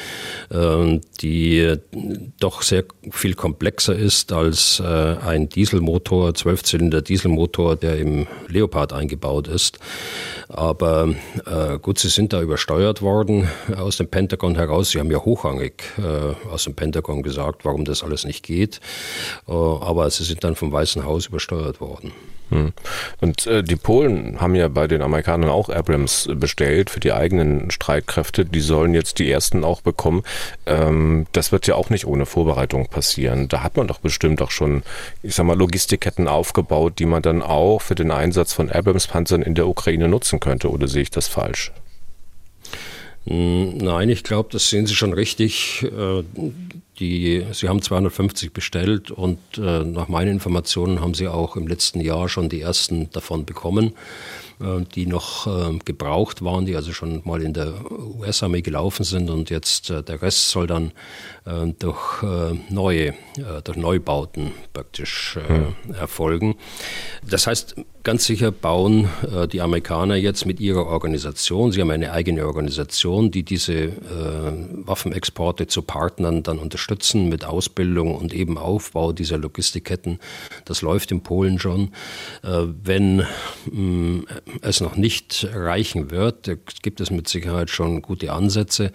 äh, die doch sehr viel komplexer ist als äh, ein Dieselmotor, Zwölfzylinder Dieselmotor, der im Leopard eingebaut ist. Aber äh, gut, sie sind da übersteuert worden aus dem Pentagon heraus. Sie haben ja hochrangig aus dem Pentagon gesagt, warum das alles nicht geht. Äh, aber sie sind dann vom Weißen Haus übersteuert worden. Hm. Und äh, die Polen haben ja bei den Amerikanern auch Abrams bestellt für die eigenen Streitkräfte. Die sollen jetzt die ersten auch bekommen. Ähm, das wird ja auch nicht ohne Vorbereitung passieren. Da hat man doch bestimmt auch schon, ich sag mal, Logistikketten aufgebaut, die man dann auch für den Einsatz von Abrams-Panzern in der Ukraine nutzen könnte. Oder sehe ich das falsch? Hm, nein, ich glaube, das sehen Sie schon richtig. Äh, die, Sie haben 250 bestellt und äh, nach meinen Informationen haben Sie auch im letzten Jahr schon die ersten davon bekommen. Äh, die noch gebraucht waren, die also schon mal in der US-Armee gelaufen sind und jetzt der Rest soll dann durch neue, durch Neubauten praktisch mhm. erfolgen. Das heißt, ganz sicher bauen die Amerikaner jetzt mit ihrer Organisation, sie haben eine eigene Organisation, die diese Waffenexporte zu Partnern dann unterstützen mit Ausbildung und eben Aufbau dieser Logistikketten. Das läuft in Polen schon. Wenn mm, es noch nicht reichen wird. Gibt es mit Sicherheit schon gute Ansätze,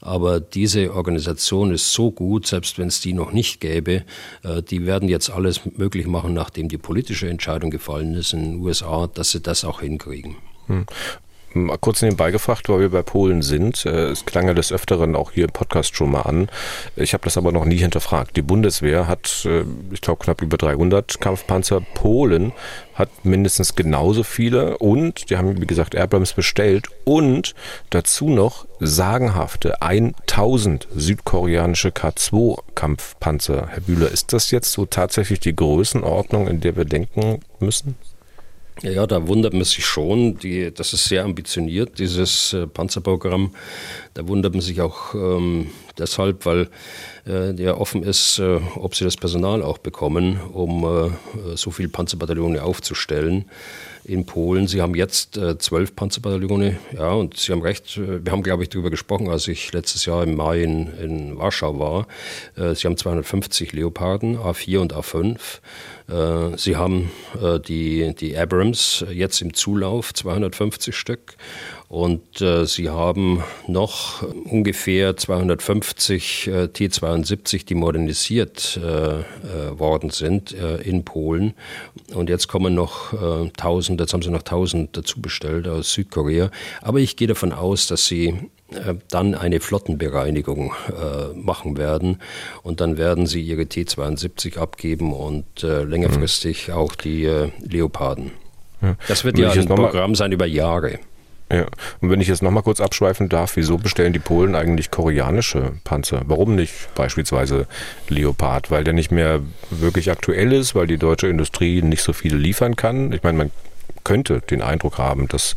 aber diese Organisation ist so gut, selbst wenn es die noch nicht gäbe, äh, die werden jetzt alles möglich machen, nachdem die politische Entscheidung gefallen ist in den USA, dass sie das auch hinkriegen. Hm. Mal kurz nebenbei gefragt, weil wir bei Polen sind. Äh, es klang ja des Öfteren auch hier im Podcast schon mal an. Ich habe das aber noch nie hinterfragt. Die Bundeswehr hat, äh, ich glaube, knapp über 300 Kampfpanzer. Polen hat mindestens genauso viele und die haben, wie gesagt, Abrams bestellt und dazu noch sagenhafte 1000 südkoreanische K2-Kampfpanzer. Herr Bühler, ist das jetzt so tatsächlich die Größenordnung, in der wir denken müssen? Ja, da wundert man sich schon. Die, das ist sehr ambitioniert, dieses äh, Panzerprogramm. Da wundert man sich auch ähm, deshalb, weil äh, ja offen ist, äh, ob sie das Personal auch bekommen, um äh, so viele Panzerbataillone aufzustellen in Polen. Sie haben jetzt äh, zwölf Panzerbataillone, ja, und Sie haben recht, äh, wir haben, glaube ich, darüber gesprochen, als ich letztes Jahr im Mai in, in Warschau war. Äh, Sie haben 250 Leoparden, A4 und A5. Äh, Sie haben die, die Abrams jetzt im Zulauf, 250 Stück. Und äh, sie haben noch ungefähr 250 äh, T-72, die modernisiert äh, äh worden sind äh, in Polen. Und jetzt kommen noch äh, 1000, jetzt haben sie noch 1000 dazu bestellt aus Südkorea. Aber ich gehe davon aus, dass sie äh, dann eine Flottenbereinigung äh, machen werden und dann werden sie ihre T-72 abgeben und äh, längerfristig mhm. auch die äh, Leoparden. Ja. Das wird ja ein Programm sein über Jahre. Ja, und wenn ich jetzt nochmal kurz abschweifen darf, wieso bestellen die Polen eigentlich koreanische Panzer? Warum nicht beispielsweise Leopard? Weil der nicht mehr wirklich aktuell ist, weil die deutsche Industrie nicht so viel liefern kann? Ich meine, man könnte den Eindruck haben, dass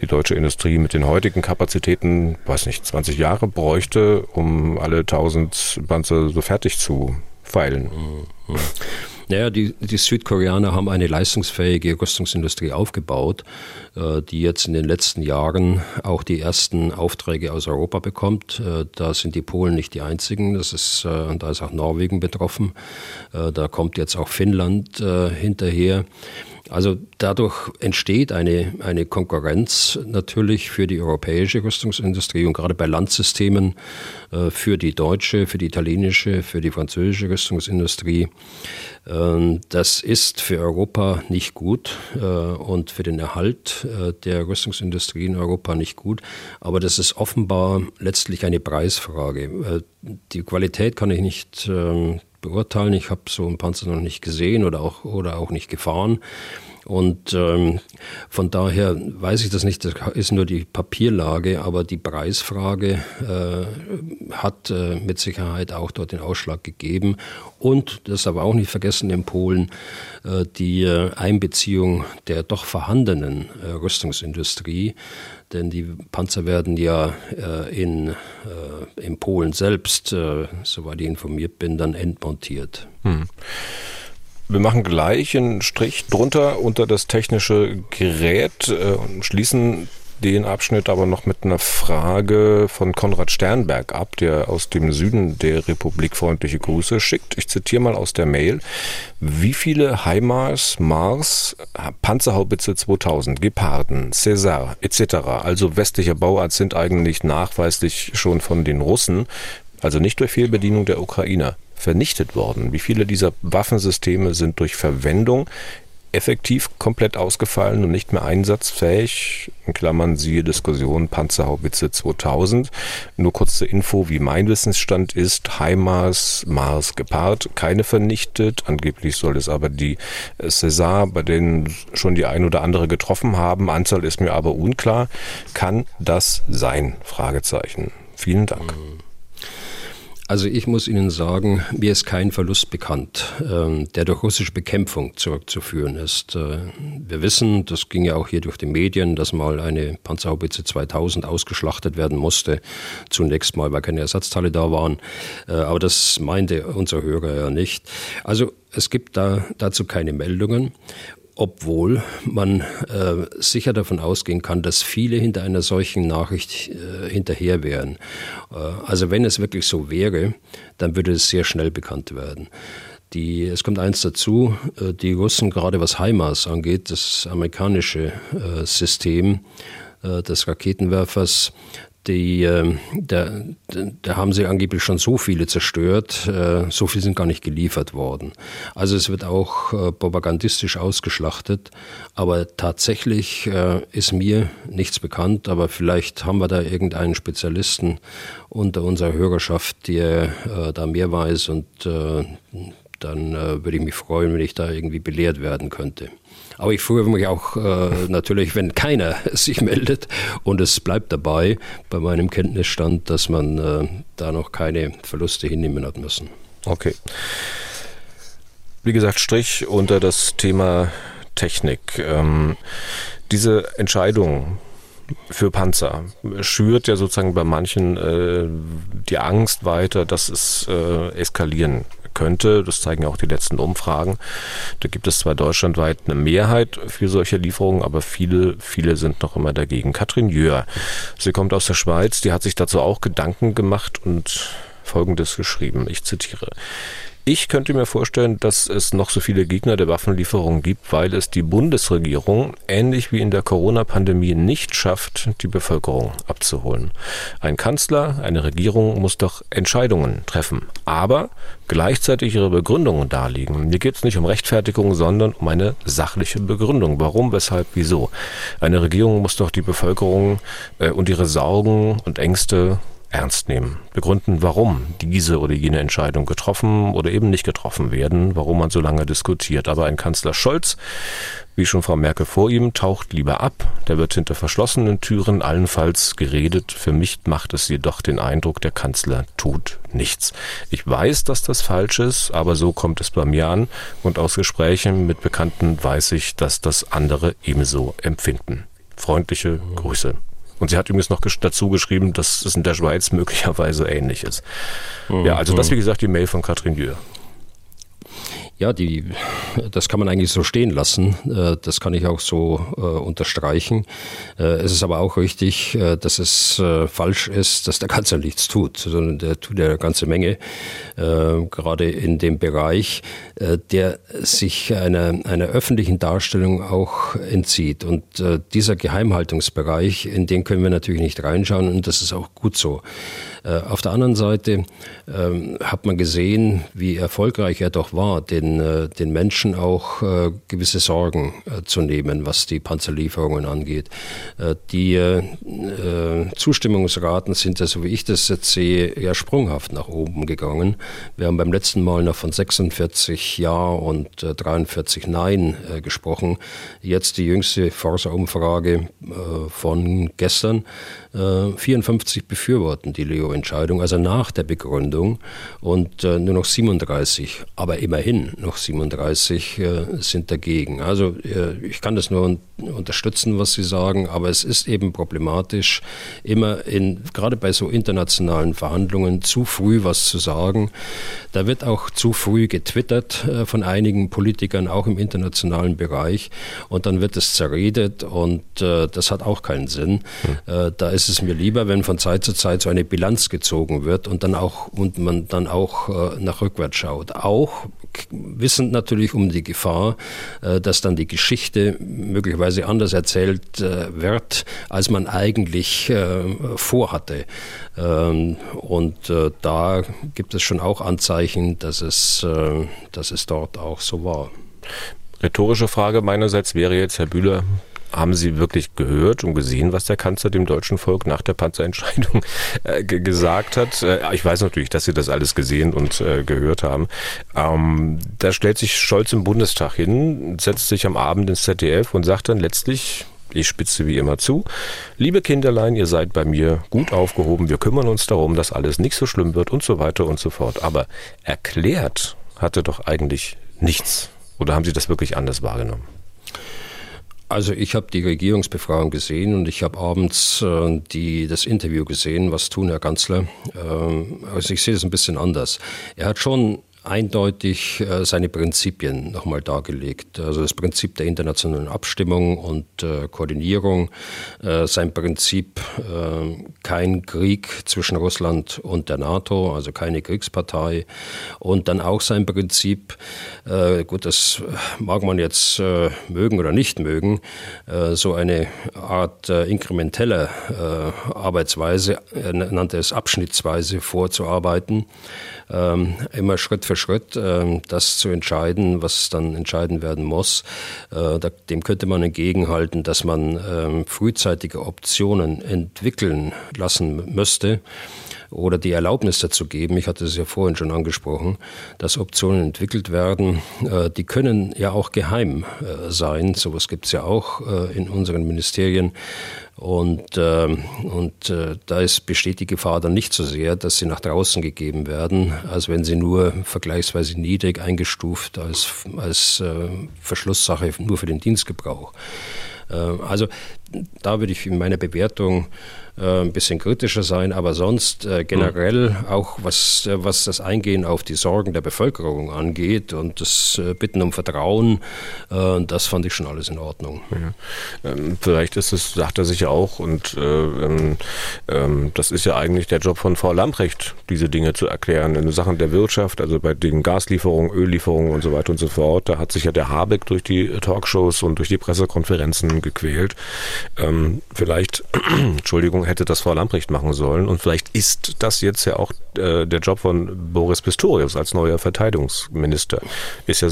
die deutsche Industrie mit den heutigen Kapazitäten, weiß nicht, 20 Jahre bräuchte, um alle 1000 Panzer so fertig zu feilen. Mhm. Naja, die, die Südkoreaner haben eine leistungsfähige Rüstungsindustrie aufgebaut, äh, die jetzt in den letzten Jahren auch die ersten Aufträge aus Europa bekommt. Äh, da sind die Polen nicht die einzigen, das ist, äh, da ist auch Norwegen betroffen. Da kommt jetzt auch Finnland hinterher. Also dadurch entsteht eine, eine Konkurrenz natürlich für die europäische Rüstungsindustrie und gerade bei Landsystemen äh, für die deutsche, für die italienische, für die französische Rüstungsindustrie. Ähm, das ist für Europa nicht gut äh, und für den Erhalt äh, der Rüstungsindustrie in Europa nicht gut. Aber das ist offenbar letztlich eine Preisfrage. Die Qualität kann ich nicht ähm, beurteilen. Ich habe so einen Panzer noch nicht gesehen oder auch, oder auch nicht gefahren. Und ähm, von daher weiß ich das nicht, das ist nur die Papierlage, aber die Preisfrage äh, hat äh, mit Sicherheit auch dort den Ausschlag gegeben. Und, das aber auch nicht vergessen in Polen, äh, die äh, Einbeziehung der doch vorhandenen äh, Rüstungsindustrie denn die Panzer werden ja äh, in, äh, in Polen selbst, äh, soweit ich informiert bin, dann entmontiert. Hm. Wir machen gleich einen Strich drunter unter das technische Gerät äh, und schließen den Abschnitt aber noch mit einer Frage von Konrad Sternberg ab, der aus dem Süden der Republik freundliche Grüße schickt. Ich zitiere mal aus der Mail. Wie viele HIMARS, Mars, Panzerhaubitze 2000, Geparden, César etc., also westlicher Bauart, sind eigentlich nachweislich schon von den Russen, also nicht durch Fehlbedienung der Ukrainer, vernichtet worden? Wie viele dieser Waffensysteme sind durch Verwendung effektiv komplett ausgefallen und nicht mehr einsatzfähig. In Klammern siehe Diskussion Panzerhaubitze 2000. Nur kurz zur Info, wie mein Wissensstand ist. HIMARS, Mars gepaart, keine vernichtet. Angeblich soll es aber die César, bei denen schon die ein oder andere getroffen haben. Anzahl ist mir aber unklar. Kann das sein? Fragezeichen. Vielen Dank. Mhm. Also ich muss Ihnen sagen, mir ist kein Verlust bekannt, ähm, der durch russische Bekämpfung zurückzuführen ist. Äh, wir wissen, das ging ja auch hier durch die Medien, dass mal eine Panzerhaubitze 2000 ausgeschlachtet werden musste. Zunächst mal, weil keine Ersatzteile da waren. Äh, aber das meinte unser Hörer ja nicht. Also es gibt da dazu keine Meldungen obwohl man äh, sicher davon ausgehen kann, dass viele hinter einer solchen Nachricht äh, hinterher wären. Äh, also wenn es wirklich so wäre, dann würde es sehr schnell bekannt werden. Die, es kommt eins dazu, äh, die Russen, gerade was HIMARS angeht, das amerikanische äh, System äh, des Raketenwerfers, die, ähm, da, da haben sie angeblich schon so viele zerstört, äh, so viele sind gar nicht geliefert worden. Also es wird auch äh, propagandistisch ausgeschlachtet, aber tatsächlich äh, ist mir nichts bekannt, aber vielleicht haben wir da irgendeinen Spezialisten unter unserer Hörerschaft, der da mehr weiß und dann würde ich mich freuen, wenn ich da irgendwie belehrt werden könnte. Aber ich freue mich auch äh, natürlich, wenn keiner sich meldet und es bleibt dabei bei meinem Kenntnisstand, dass man äh, da noch keine Verluste hinnehmen hat müssen. Okay. Wie gesagt, Strich unter das Thema Technik. Ähm, diese Entscheidung für Panzer schürt ja sozusagen bei manchen äh, die Angst weiter, dass es äh, eskalieren könnte. Das zeigen ja auch die letzten Umfragen. Da gibt es zwar deutschlandweit eine Mehrheit für solche Lieferungen, aber viele, viele sind noch immer dagegen. Katrin Jör, sie kommt aus der Schweiz, die hat sich dazu auch Gedanken gemacht und Folgendes geschrieben. Ich zitiere. Ich könnte mir vorstellen, dass es noch so viele Gegner der Waffenlieferung gibt, weil es die Bundesregierung ähnlich wie in der Corona-Pandemie nicht schafft, die Bevölkerung abzuholen. Ein Kanzler, eine Regierung muss doch Entscheidungen treffen, aber gleichzeitig ihre Begründungen darlegen. Mir geht es nicht um Rechtfertigung, sondern um eine sachliche Begründung. Warum, weshalb, wieso. Eine Regierung muss doch die Bevölkerung äh, und ihre Sorgen und Ängste ernst nehmen, begründen, warum diese oder jene Entscheidung getroffen oder eben nicht getroffen werden, warum man so lange diskutiert. Aber ein Kanzler Scholz, wie schon Frau Merkel vor ihm, taucht lieber ab. Der wird hinter verschlossenen Türen allenfalls geredet. Für mich macht es jedoch den Eindruck, der Kanzler tut nichts. Ich weiß, dass das falsch ist, aber so kommt es bei mir an und aus Gesprächen mit Bekannten weiß ich, dass das andere ebenso empfinden. Freundliche Grüße. Und sie hat übrigens noch dazu geschrieben, dass es in der Schweiz möglicherweise ähnlich ist. Mhm. Ja, also das, wie gesagt, die Mail von Katrin Jür. Ja, die, das kann man eigentlich so stehen lassen. Äh, das kann ich auch so äh, unterstreichen. Äh, es ist aber auch richtig, dass es falsch ist, dass der Kanzler nichts tut, sondern der tut ja eine ganze Menge, gerade in dem Bereich, der sich einer, einer öffentlichen Darstellung auch entzieht. Und dieser Geheimhaltungsbereich, in den können wir natürlich nicht reinschauen und das ist auch gut so. Auf der anderen Seite ähm, hat man gesehen, wie erfolgreich er doch war, den den, äh, den Menschen auch äh, gewisse Sorgen äh, zu nehmen, was die Panzerlieferungen angeht. Die Zustimmungsraten sind ja, so wie ich das jetzt sehe, ja sprunghaft nach oben gegangen. Wir haben beim letzten Mal noch von 46 Ja und 43 Nein gesprochen. Jetzt die jüngste Forsa-Umfrage von gestern. 54 befürworten die Leo-Entscheidung, also nach der Begründung, und nur noch 37, aber immerhin noch 37 natürlich äh, sind dagegen. Also äh, ich kann das nur unterstützen, was Sie sagen, aber es ist eben problematisch, immer in, gerade bei so internationalen Verhandlungen zu früh was zu sagen. Da wird auch zu früh getwittert äh, von einigen Politikern, auch im internationalen Bereich, und dann wird es zerredet und äh, das hat auch keinen Sinn. Hm. da ist es mir lieber, wenn von Zeit zu Zeit so eine Bilanz gezogen wird und dann auch und man dann auch nach rückwärts schaut. Auch wissend natürlich um die Gefahr, äh, dass dann die Geschichte möglicherweise anders erzählt äh, wird, als man eigentlich äh, vorhatte. Ähm, und da gibt es schon auch Anzeichen, dass es, dass es dort auch so war. Rhetorische Frage meinerseits wäre jetzt, Herr Bühler, haben Sie wirklich gehört und gesehen, was der Kanzler dem deutschen Volk nach der Panzerentscheidung äh, gesagt hat? Äh, ich weiß natürlich, dass Sie das alles gesehen und äh, gehört haben. Ähm, da stellt sich Scholz im Bundestag hin, setzt sich am Abend ins ZDF und sagt dann letztlich, ich spitze wie immer zu. Liebe Kinderlein, ihr seid bei mir gut aufgehoben. Wir kümmern uns darum, dass alles nicht so schlimm wird und so weiter und so fort. Aber erklärt hatte doch eigentlich nichts. Oder haben Sie das wirklich anders wahrgenommen? Also ich habe die Regierungsbefragung gesehen und ich habe abends äh, die, das Interview gesehen, was tun Herr Kanzler. Ähm, also ich sehe das ein bisschen anders. Er hat schon eindeutig äh, seine Prinzipien nochmal dargelegt. Also das Prinzip der internationalen Abstimmung und äh, Koordinierung, äh, sein Prinzip kein Krieg zwischen Russland und der NATO, also keine Kriegspartei und dann auch sein Prinzip, gut, das mag man jetzt mögen oder nicht mögen, so eine Art inkrementeller Arbeitsweise, er nannte es abschnittsweise vorzuarbeiten, ähm, immer Schritt für Schritt äh, das zu entscheiden, was dann entscheiden werden muss. Äh, da, dem könnte man entgegenhalten, dass man äh, frühzeitige Optionen entwickeln lassen müsste oder die Erlaubnis dazu geben, ich hatte es ja vorhin schon angesprochen, dass Optionen entwickelt werden, äh, die können ja auch geheim äh, sein. Sowas gibt es ja auch äh, in unseren Ministerien. Und, äh, und da ist, besteht die Gefahr dann nicht so sehr, dass sie nach draußen gegeben werden, als wenn sie nur vergleichsweise niedrig eingestuft als, als Verschlusssache nur für den Dienstgebrauch. Also da würde ich in meiner Bewertung äh, ein bisschen kritischer sein, aber sonst äh, generell auch was, äh, was das Eingehen auf die Sorgen der Bevölkerung angeht und das Bitten um Vertrauen, das fand ich schon alles in Ordnung. Ja. Ähm, vielleicht ist es, sagt er sich ja auch, und ähm, ähm, das ist ja eigentlich der Job von Frau Lamprecht, diese Dinge zu erklären. In Sachen der Wirtschaft, also bei den Gaslieferungen, Öllieferungen und so weiter und so fort, da hat sich ja der Habeck durch die Talkshows und durch die Pressekonferenzen gequält. Ähm, vielleicht, Entschuldigung, hätte das Frau Lamprecht machen sollen. Und vielleicht ist das jetzt ja auch äh, der Job von Boris Pistorius als neuer Verteidigungsminister. Ist ja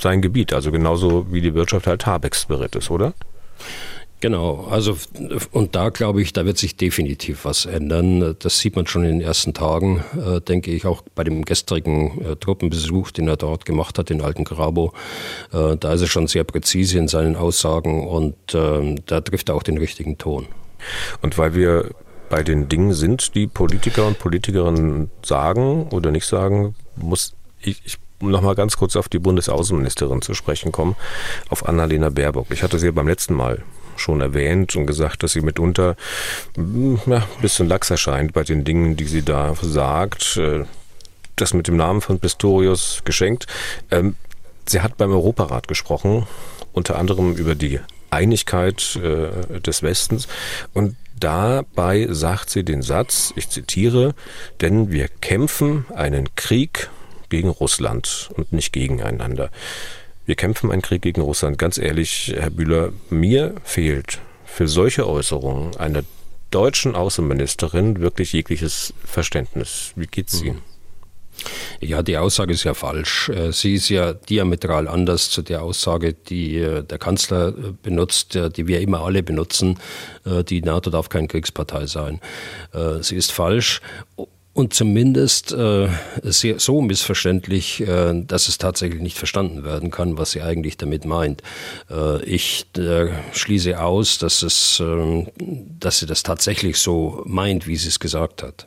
sein Gebiet, also genauso wie die Wirtschaft halt Habecks Beritt ist, oder? Genau, also und da glaube ich, da wird sich definitiv was ändern. Das sieht man schon in den ersten Tagen, äh, denke ich, auch bei dem gestrigen äh, Truppenbesuch, den er dort gemacht hat, in Alten Grabo. Äh, da ist er schon sehr präzise in seinen Aussagen und ähm, da trifft er auch den richtigen Ton. Und weil wir bei den Dingen sind, die Politiker und Politikerinnen sagen oder nicht sagen, muss ich, ich noch mal ganz kurz auf die Bundesaußenministerin zu sprechen kommen, auf Annalena Baerbock. Ich hatte sie ja beim letzten Mal schon erwähnt und gesagt, dass sie mitunter hm, ja, ein bisschen lax erscheint bei den Dingen, die sie da sagt. Äh, das mit dem Namen von Pistorius geschenkt. Ähm, sie hat beim Europarat gesprochen, unter anderem über die Einigkeit äh, des Westens. Und dabei sagt sie den Satz, ich zitiere, denn wir kämpfen einen Krieg gegen Russland und nicht gegeneinander. Wir kämpfen einen Krieg gegen Russland. Ganz ehrlich, Herr Bühler, mir fehlt für solche Äußerungen einer deutschen Außenministerin wirklich jegliches Verständnis. Wie geht's Ihnen? Ja, die Aussage ist ja falsch. Äh, sie ist ja diametral anders zu der Aussage, die äh, der Kanzler äh, benutzt, die wir immer alle benutzen. Die NATO darf keine Kriegspartei sein. Sie ist falsch und zumindest äh, sehr, so missverständlich, äh, dass es tatsächlich nicht verstanden werden kann, was sie eigentlich damit meint. Äh, ich schließe aus, dass, es, ähm, dass sie das tatsächlich so meint, wie sie es gesagt hat.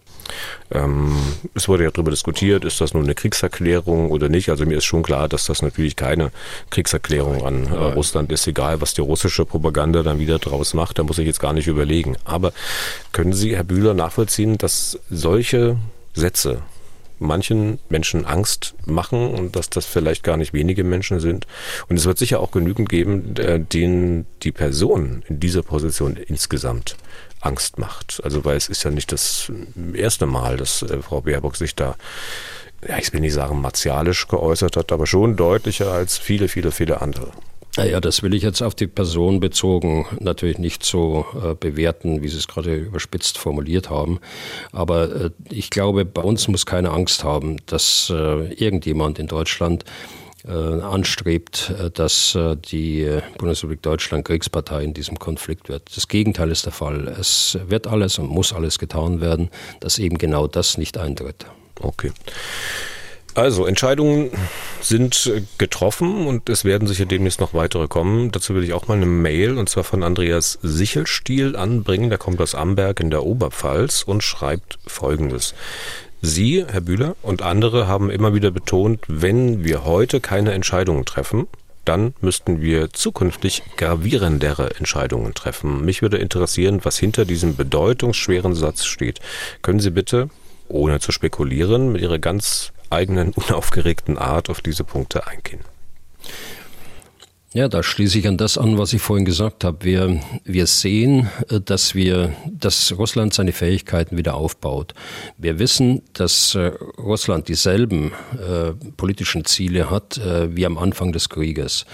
Ähm, es wurde ja darüber diskutiert, ist das nun eine Kriegserklärung oder nicht. Also mir ist schon klar, dass das natürlich keine Kriegserklärung an äh, Russland ist. Egal, was die russische Propaganda dann wieder draus macht, da muss ich jetzt gar nicht überlegen. Aber können Sie, Herr Bühler, nachvollziehen, dass solche Sätze manchen Menschen Angst machen und dass das vielleicht gar nicht wenige Menschen sind. Und es wird sicher auch genügend geben, äh, denen die Person in dieser Position insgesamt Angst macht. Also weil es ist ja nicht das erste Mal, dass äh, Frau Baerbock sich da, ja, ich will nicht sagen martialisch geäußert hat, aber schon deutlicher als viele, viele, viele andere. Naja, das will ich jetzt auf die Person bezogen natürlich nicht so äh, bewerten, wie Sie es gerade überspitzt formuliert haben. Aber äh, ich glaube, bei uns muss keine Angst haben, dass äh, irgendjemand in Deutschland anstrebt, äh, dass äh, die Bundesrepublik Deutschland Kriegspartei in diesem Konflikt wird. Das Gegenteil ist der Fall. Es wird alles und muss alles getan werden, dass eben genau das nicht eintritt. Okay. Also, Entscheidungen sind getroffen und es werden sicher demnächst noch weitere kommen. Dazu will ich auch mal eine Mail und zwar von Andreas Sichelstiel anbringen. Der kommt aus Amberg in der Oberpfalz und schreibt folgendes. Sie, Herr Bühler, und andere haben immer wieder betont, wenn wir heute keine Entscheidungen treffen, dann müssten wir zukünftig gravierendere Entscheidungen treffen. Mich würde interessieren, was hinter diesem bedeutungsschweren Satz steht. Können Sie bitte, ohne zu spekulieren, mit Ihrer ganz eigenen unaufgeregten Art auf diese Punkte eingehen. Ja, da schließe ich an das an, was ich vorhin gesagt habe. Wir, wir sehen, äh, dass wir, dass Russland seine Fähigkeiten wieder aufbaut. Wir wissen, dass äh, Russland dieselben äh, politischen Ziele hat äh, wie am Anfang des Krieges.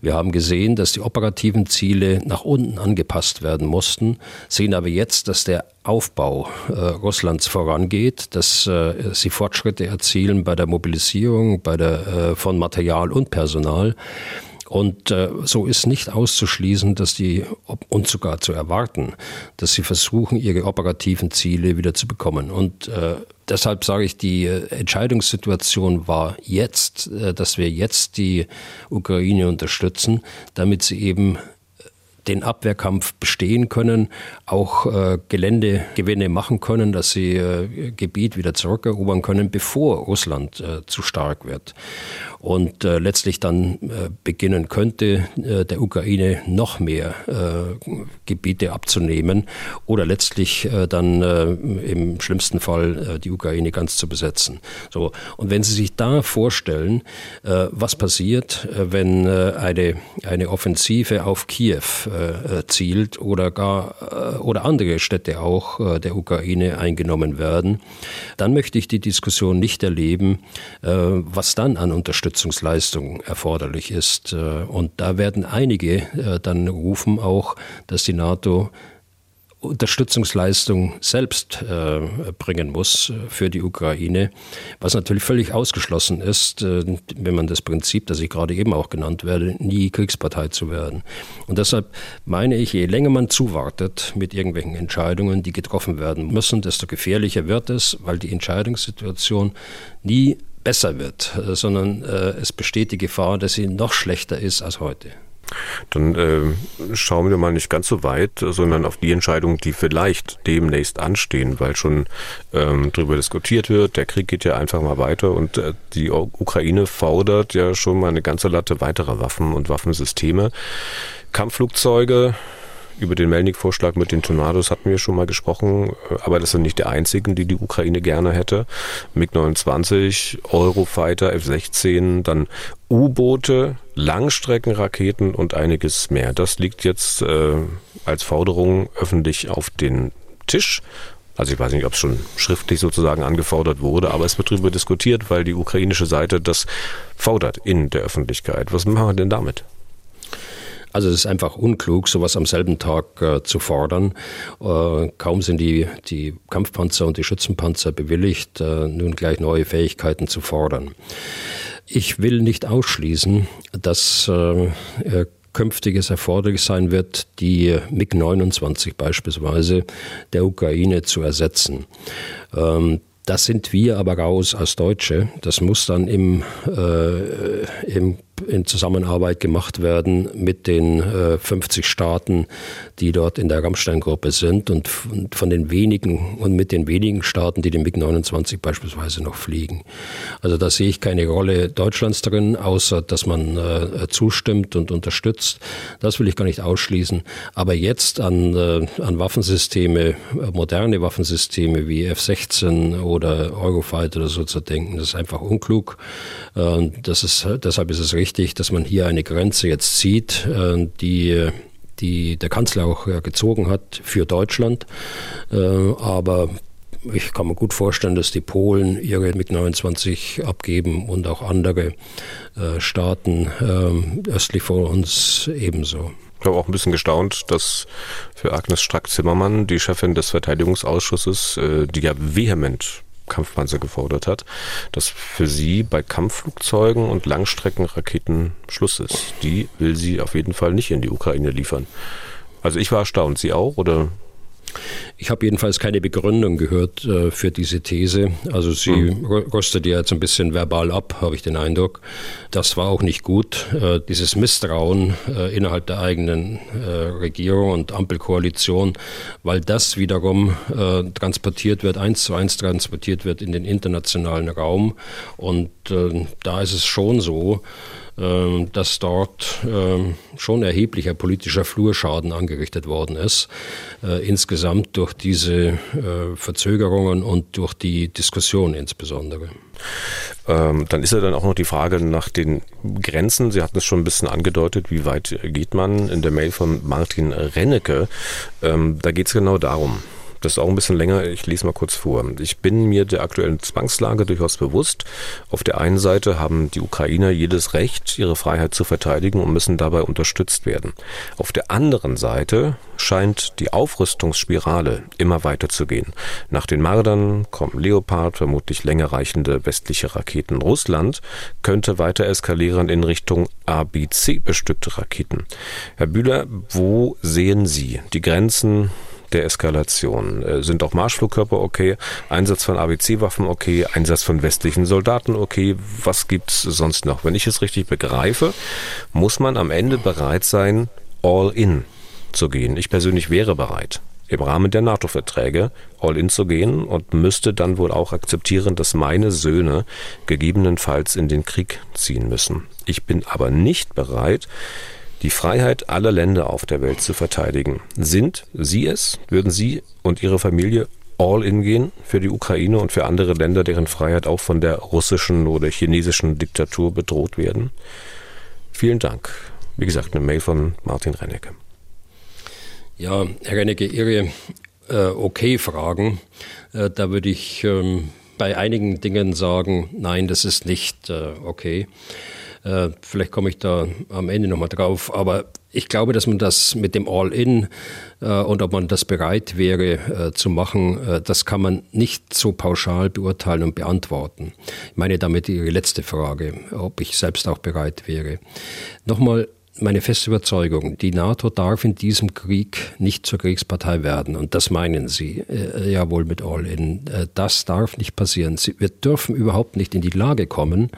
Wir haben gesehen, dass die operativen Ziele nach unten angepasst werden mussten, sehen aber jetzt, dass der Aufbau äh, Russlands vorangeht, dass äh, sie Fortschritte erzielen bei der Mobilisierung, bei der, äh, von Material und Personal. Und äh, so ist nicht auszuschließen, dass die, und sogar zu erwarten, dass sie versuchen, ihre operativen Ziele wieder zu bekommen. Und äh, deshalb sage ich, die äh, Entscheidungssituation war jetzt, äh, dass wir jetzt die Ukraine unterstützen, damit sie eben den Abwehrkampf bestehen können, auch äh, Geländegewinne machen können, dass sie äh, Gebiet wieder zurückerobern können, bevor Russland äh, zu stark wird. Und äh, letztlich dann äh, beginnen könnte, äh, der Ukraine noch mehr Gebiete abzunehmen oder letztlich dann im schlimmsten Fall die Ukraine ganz zu besetzen. So. Und wenn Sie sich da vorstellen, was passiert, wenn eine, eine Offensive auf Kiew äh, zielt oder gar äh, oder andere Städte auch äh, der Ukraine eingenommen werden, dann möchte ich die Diskussion nicht erleben, was dann an Unterstützungsleistung erforderlich ist. Und da werden einige dann rufen auch, dass die NATO Unterstützungsleistung selbst äh, bringen muss äh, für die Ukraine, was natürlich völlig ausgeschlossen ist, äh, wenn man das Prinzip, das ich gerade eben auch genannt werde, nie Kriegspartei zu werden. Und deshalb meine ich, je länger man zuwartet mit irgendwelchen Entscheidungen, die getroffen werden müssen, desto gefährlicher wird es, weil die Entscheidungssituation nie besser wird, äh, sondern äh, es besteht die Gefahr, dass sie noch schlechter ist als heute. Dann äh, schauen wir mal nicht ganz so weit, sondern auf die Entscheidungen, die vielleicht demnächst anstehen, weil schon ähm, darüber diskutiert wird. Der Krieg geht ja einfach mal weiter und äh, die Ukraine fordert ja schon mal eine ganze Latte weiterer Waffen und Waffensysteme. Kampfflugzeuge, über den Melnik-Vorschlag mit den Tornados hatten wir schon mal gesprochen, aber das sind nicht die einzigen, die die Ukraine gerne hätte. MiG-29, Eurofighter, F-16, dann U-Boote, Langstreckenraketen und einiges mehr. Das liegt jetzt äh, als Forderung öffentlich auf den Tisch. Also ich weiß nicht, ob es schon schriftlich sozusagen angefordert wurde, aber es wird darüber diskutiert, weil die ukrainische Seite das fordert in der Öffentlichkeit. Was machen wir denn damit? Also es ist einfach unklug, sowas am selben Tag äh, zu fordern. Äh, kaum sind die, die Kampfpanzer und die Schützenpanzer bewilligt, äh, nun gleich neue Fähigkeiten zu fordern. Ich will nicht ausschließen, dass äh, äh, künftiges erforderlich sein wird, die MiG-29 beispielsweise der Ukraine zu ersetzen. Ähm, das sind wir aber raus als Deutsche. Das muss dann im, äh, im in Zusammenarbeit gemacht werden mit den 50 Staaten, die dort in der Rammstein-Gruppe sind und von den wenigen und mit den wenigen Staaten, die den MiG-29 beispielsweise noch fliegen. Also da sehe ich keine Rolle Deutschlands drin, außer dass man zustimmt und unterstützt. Das will ich gar nicht ausschließen. Aber jetzt an, an Waffensysteme, moderne Waffensysteme wie F-16 oder Eurofighter oder so zu denken, das ist einfach unklug. Das ist, deshalb ist es richtig, dass man hier eine Grenze jetzt zieht, die die der Kanzler auch gezogen hat für Deutschland. Aber ich kann mir gut vorstellen, dass die Polen ihre MiG-29 abgeben und auch andere Staaten östlich vor uns ebenso. Ich habe auch ein bisschen gestaunt, dass für Agnes Strack-Zimmermann, die Chefin des Verteidigungsausschusses, äh, die ja vehement Kampfpanzer gefordert hat, dass für sie bei Kampfflugzeugen und Langstreckenraketen Schluss ist. Die will sie auf jeden Fall nicht in die Ukraine liefern. Also ich war erstaunt. Sie auch oder ich habe jedenfalls keine Begründung gehört äh, für diese These. Also sie mhm. rüstet ja jetzt ein bisschen verbal ab, habe ich den Eindruck. Das war auch nicht gut. Äh, dieses Misstrauen äh, innerhalb der eigenen äh, Regierung und Ampelkoalition, weil das wiederum äh, transportiert wird, eins zu eins transportiert wird in den internationalen Raum. Und äh, da ist es schon so, dass dort ähm, schon erheblicher politischer Flurschaden angerichtet worden ist, äh, insgesamt durch diese äh, Verzögerungen und durch die Diskussion insbesondere. Ähm, dann ist ja dann auch noch die Frage nach den Grenzen. Sie hatten es schon ein bisschen angedeutet, wie weit geht man in der Mail von Martin Rennecke. da geht es genau darum. Das ist auch ein bisschen länger. Ich lese mal kurz vor. Ich bin mir der aktuellen Zwangslage durchaus bewusst. Auf der einen Seite haben die Ukrainer jedes Recht, ihre Freiheit zu verteidigen und müssen dabei unterstützt werden. Auf der anderen Seite scheint die Aufrüstungsspirale immer weiter zu gehen. Nach den Mardern kommen Leopard, vermutlich länger reichende westliche Raketen. Russland könnte weiter eskalieren in Richtung ABC bestückte Raketen. Herr Bühler, wo sehen Sie die Grenzen der Eskalation. Äh, sind auch Marschflugkörper okay? Einsatz von ABC-Waffen okay? Einsatz von westlichen Soldaten okay? Was gibt's sonst noch? Wenn ich es richtig begreife, muss man am Ende bereit sein, all in zu gehen. Ich persönlich wäre bereit im Rahmen der NATO-Verträge all in zu gehen und müsste dann wohl auch akzeptieren, dass meine Söhne gegebenenfalls in den Krieg ziehen müssen. Ich bin aber nicht bereit, die Freiheit aller Länder auf der Welt zu verteidigen. Sind Sie es? Würden Sie und Ihre Familie all in gehen für die Ukraine und für andere Länder, deren Freiheit auch von der russischen oder chinesischen Diktatur bedroht werden? Vielen Dank. Wie gesagt, eine Mail von Martin Rennecke. Ja, Herr Rennecke, Ihre äh, Okay-Fragen, äh, da würde ich ähm, bei einigen Dingen sagen, nein, das ist nicht äh, okay. Äh, vielleicht komme ich da am Ende nochmal drauf. Aber ich glaube, dass man das mit dem All-In äh, und ob man das bereit wäre äh, zu machen, äh, das kann man nicht so pauschal beurteilen und beantworten. Ich meine damit Ihre letzte Frage, ob ich selbst auch bereit wäre. Nochmal meine feste Überzeugung, die NATO darf in diesem Krieg nicht zur Kriegspartei werden. Und das meinen Sie äh, ja wohl mit All-In. Äh, das darf nicht passieren. Sie, wir dürfen überhaupt nicht in die Lage kommen,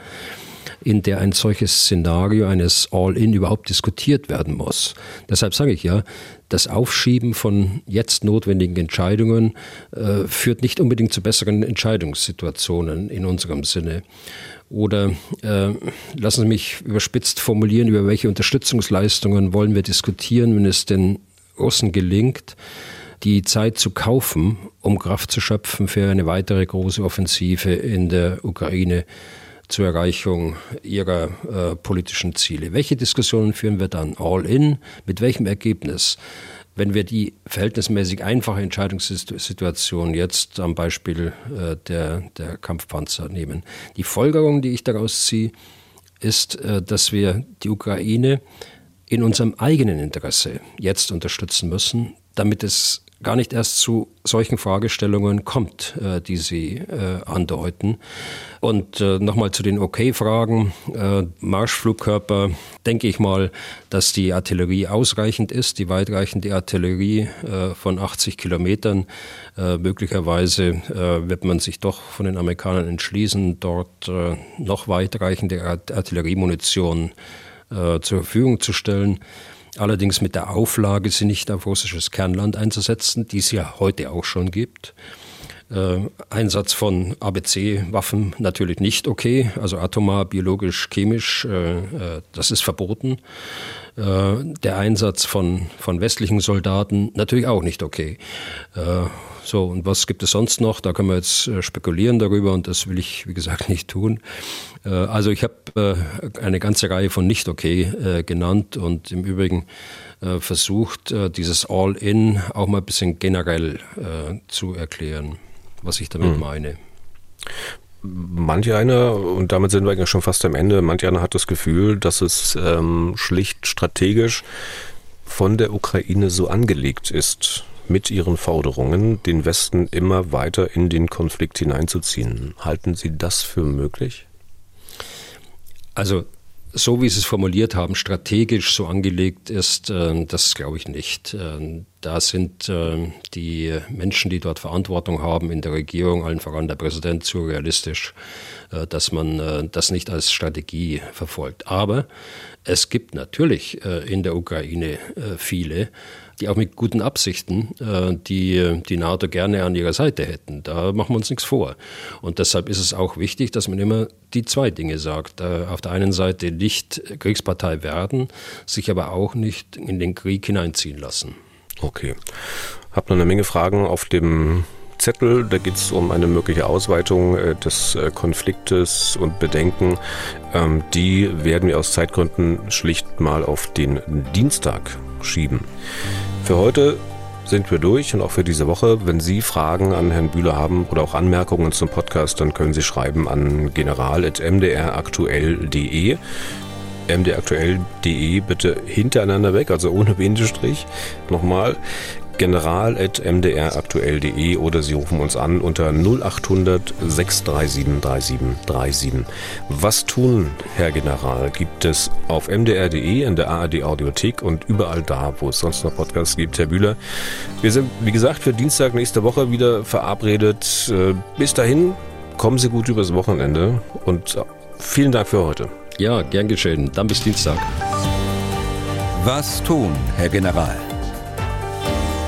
in der ein solches Szenario eines All-In überhaupt diskutiert werden muss. Deshalb sage ich ja, das Aufschieben von jetzt notwendigen Entscheidungen äh, führt nicht unbedingt zu besseren Entscheidungssituationen in unserem Sinne. Oder äh, lassen Sie mich überspitzt formulieren, über welche Unterstützungsleistungen wollen wir diskutieren, wenn es den Russen gelingt, die Zeit zu kaufen, um Kraft zu schöpfen für eine weitere große Offensive in der Ukraine zur Erreichung ihrer äh, politischen Ziele. Welche Diskussionen führen wir dann? All in? Mit welchem Ergebnis? Wenn wir die verhältnismäßig einfache Entscheidungssituation jetzt am Beispiel äh, der, der Kampfpanzer nehmen. Die Folgerung, die ich daraus ziehe, ist, äh, dass wir die Ukraine in unserem eigenen Interesse jetzt unterstützen müssen, damit es gar nicht erst zu solchen Fragestellungen kommt, äh, die Sie äh, andeuten. Und äh, nochmal zu den OK-Fragen. Äh, Marschflugkörper, denke ich mal, dass die Artillerie ausreichend ist, die weitreichende Artillerie äh, von 80 Kilometern. Äh, möglicherweise wird man sich doch von den Amerikanern entschließen, dort noch weitreichende Artilleriemunition zur Verfügung zu stellen allerdings mit der Auflage, sie nicht auf russisches Kernland einzusetzen, die es ja heute auch schon gibt. Äh, Einsatz von ABC-Waffen natürlich nicht okay, also atomar, biologisch, chemisch, äh, äh, das ist verboten. Äh, der Einsatz von, von westlichen Soldaten natürlich auch nicht okay. Äh, so, und was gibt es sonst noch? Da können wir jetzt äh, spekulieren darüber und das will ich, wie gesagt, nicht tun. Also ich habe eine ganze Reihe von nicht okay genannt und im Übrigen versucht, dieses All-In auch mal ein bisschen generell zu erklären, was ich damit mhm. meine. Manch einer, und damit sind wir eigentlich schon fast am Ende, manch einer hat das Gefühl, dass es ähm, schlicht strategisch von der Ukraine so angelegt ist, mit ihren Forderungen den Westen immer weiter in den Konflikt hineinzuziehen. Halten Sie das für möglich? Also so wie Sie es formuliert haben, strategisch so angelegt ist, äh, das glaube ich nicht. Äh, da sind äh, die Menschen, die dort Verantwortung haben in der Regierung, allen voran der Präsident, zu realistisch, dass man das nicht als Strategie verfolgt. Aber es gibt natürlich in der Ukraine viele, die auch mit guten Absichten äh, die, die NATO gerne an ihrer Seite hätten. Da machen wir uns nichts vor. Und deshalb ist es auch wichtig, dass man immer die zwei Dinge sagt. Äh, auf der einen Seite nicht Kriegspartei werden, sich aber auch nicht in den Krieg hineinziehen lassen. Okay. Hab noch eine Menge Fragen auf dem Zettel. Da geht es um eine mögliche Ausweitung äh, des Konfliktes und Bedenken. Ähm, die werden wir aus Zeitgründen schlicht mal auf den Dienstag schieben. Für heute sind wir durch und auch für diese Woche. Wenn Sie Fragen an Herrn Bühler haben oder auch Anmerkungen zum Podcast, dann können Sie schreiben an general.mdraktuell.de mdraktuell.de bitte hintereinander weg, also ohne Bindestrich. Nochmal, general.mdraktuell.de oder Sie rufen uns an unter 0800 637 3737. Was tun, Herr General, gibt es auf mdr.de, in der ARD Audiothek und überall da, wo es sonst noch Podcasts gibt, Herr Bühler. Wir sind, wie gesagt, für Dienstag nächste Woche wieder verabredet. Äh, bis dahin, kommen Sie gut übers Wochenende und vielen Dank für heute. Ja, gern geschehen. Dann bis Dienstag. Was tun, Herr General?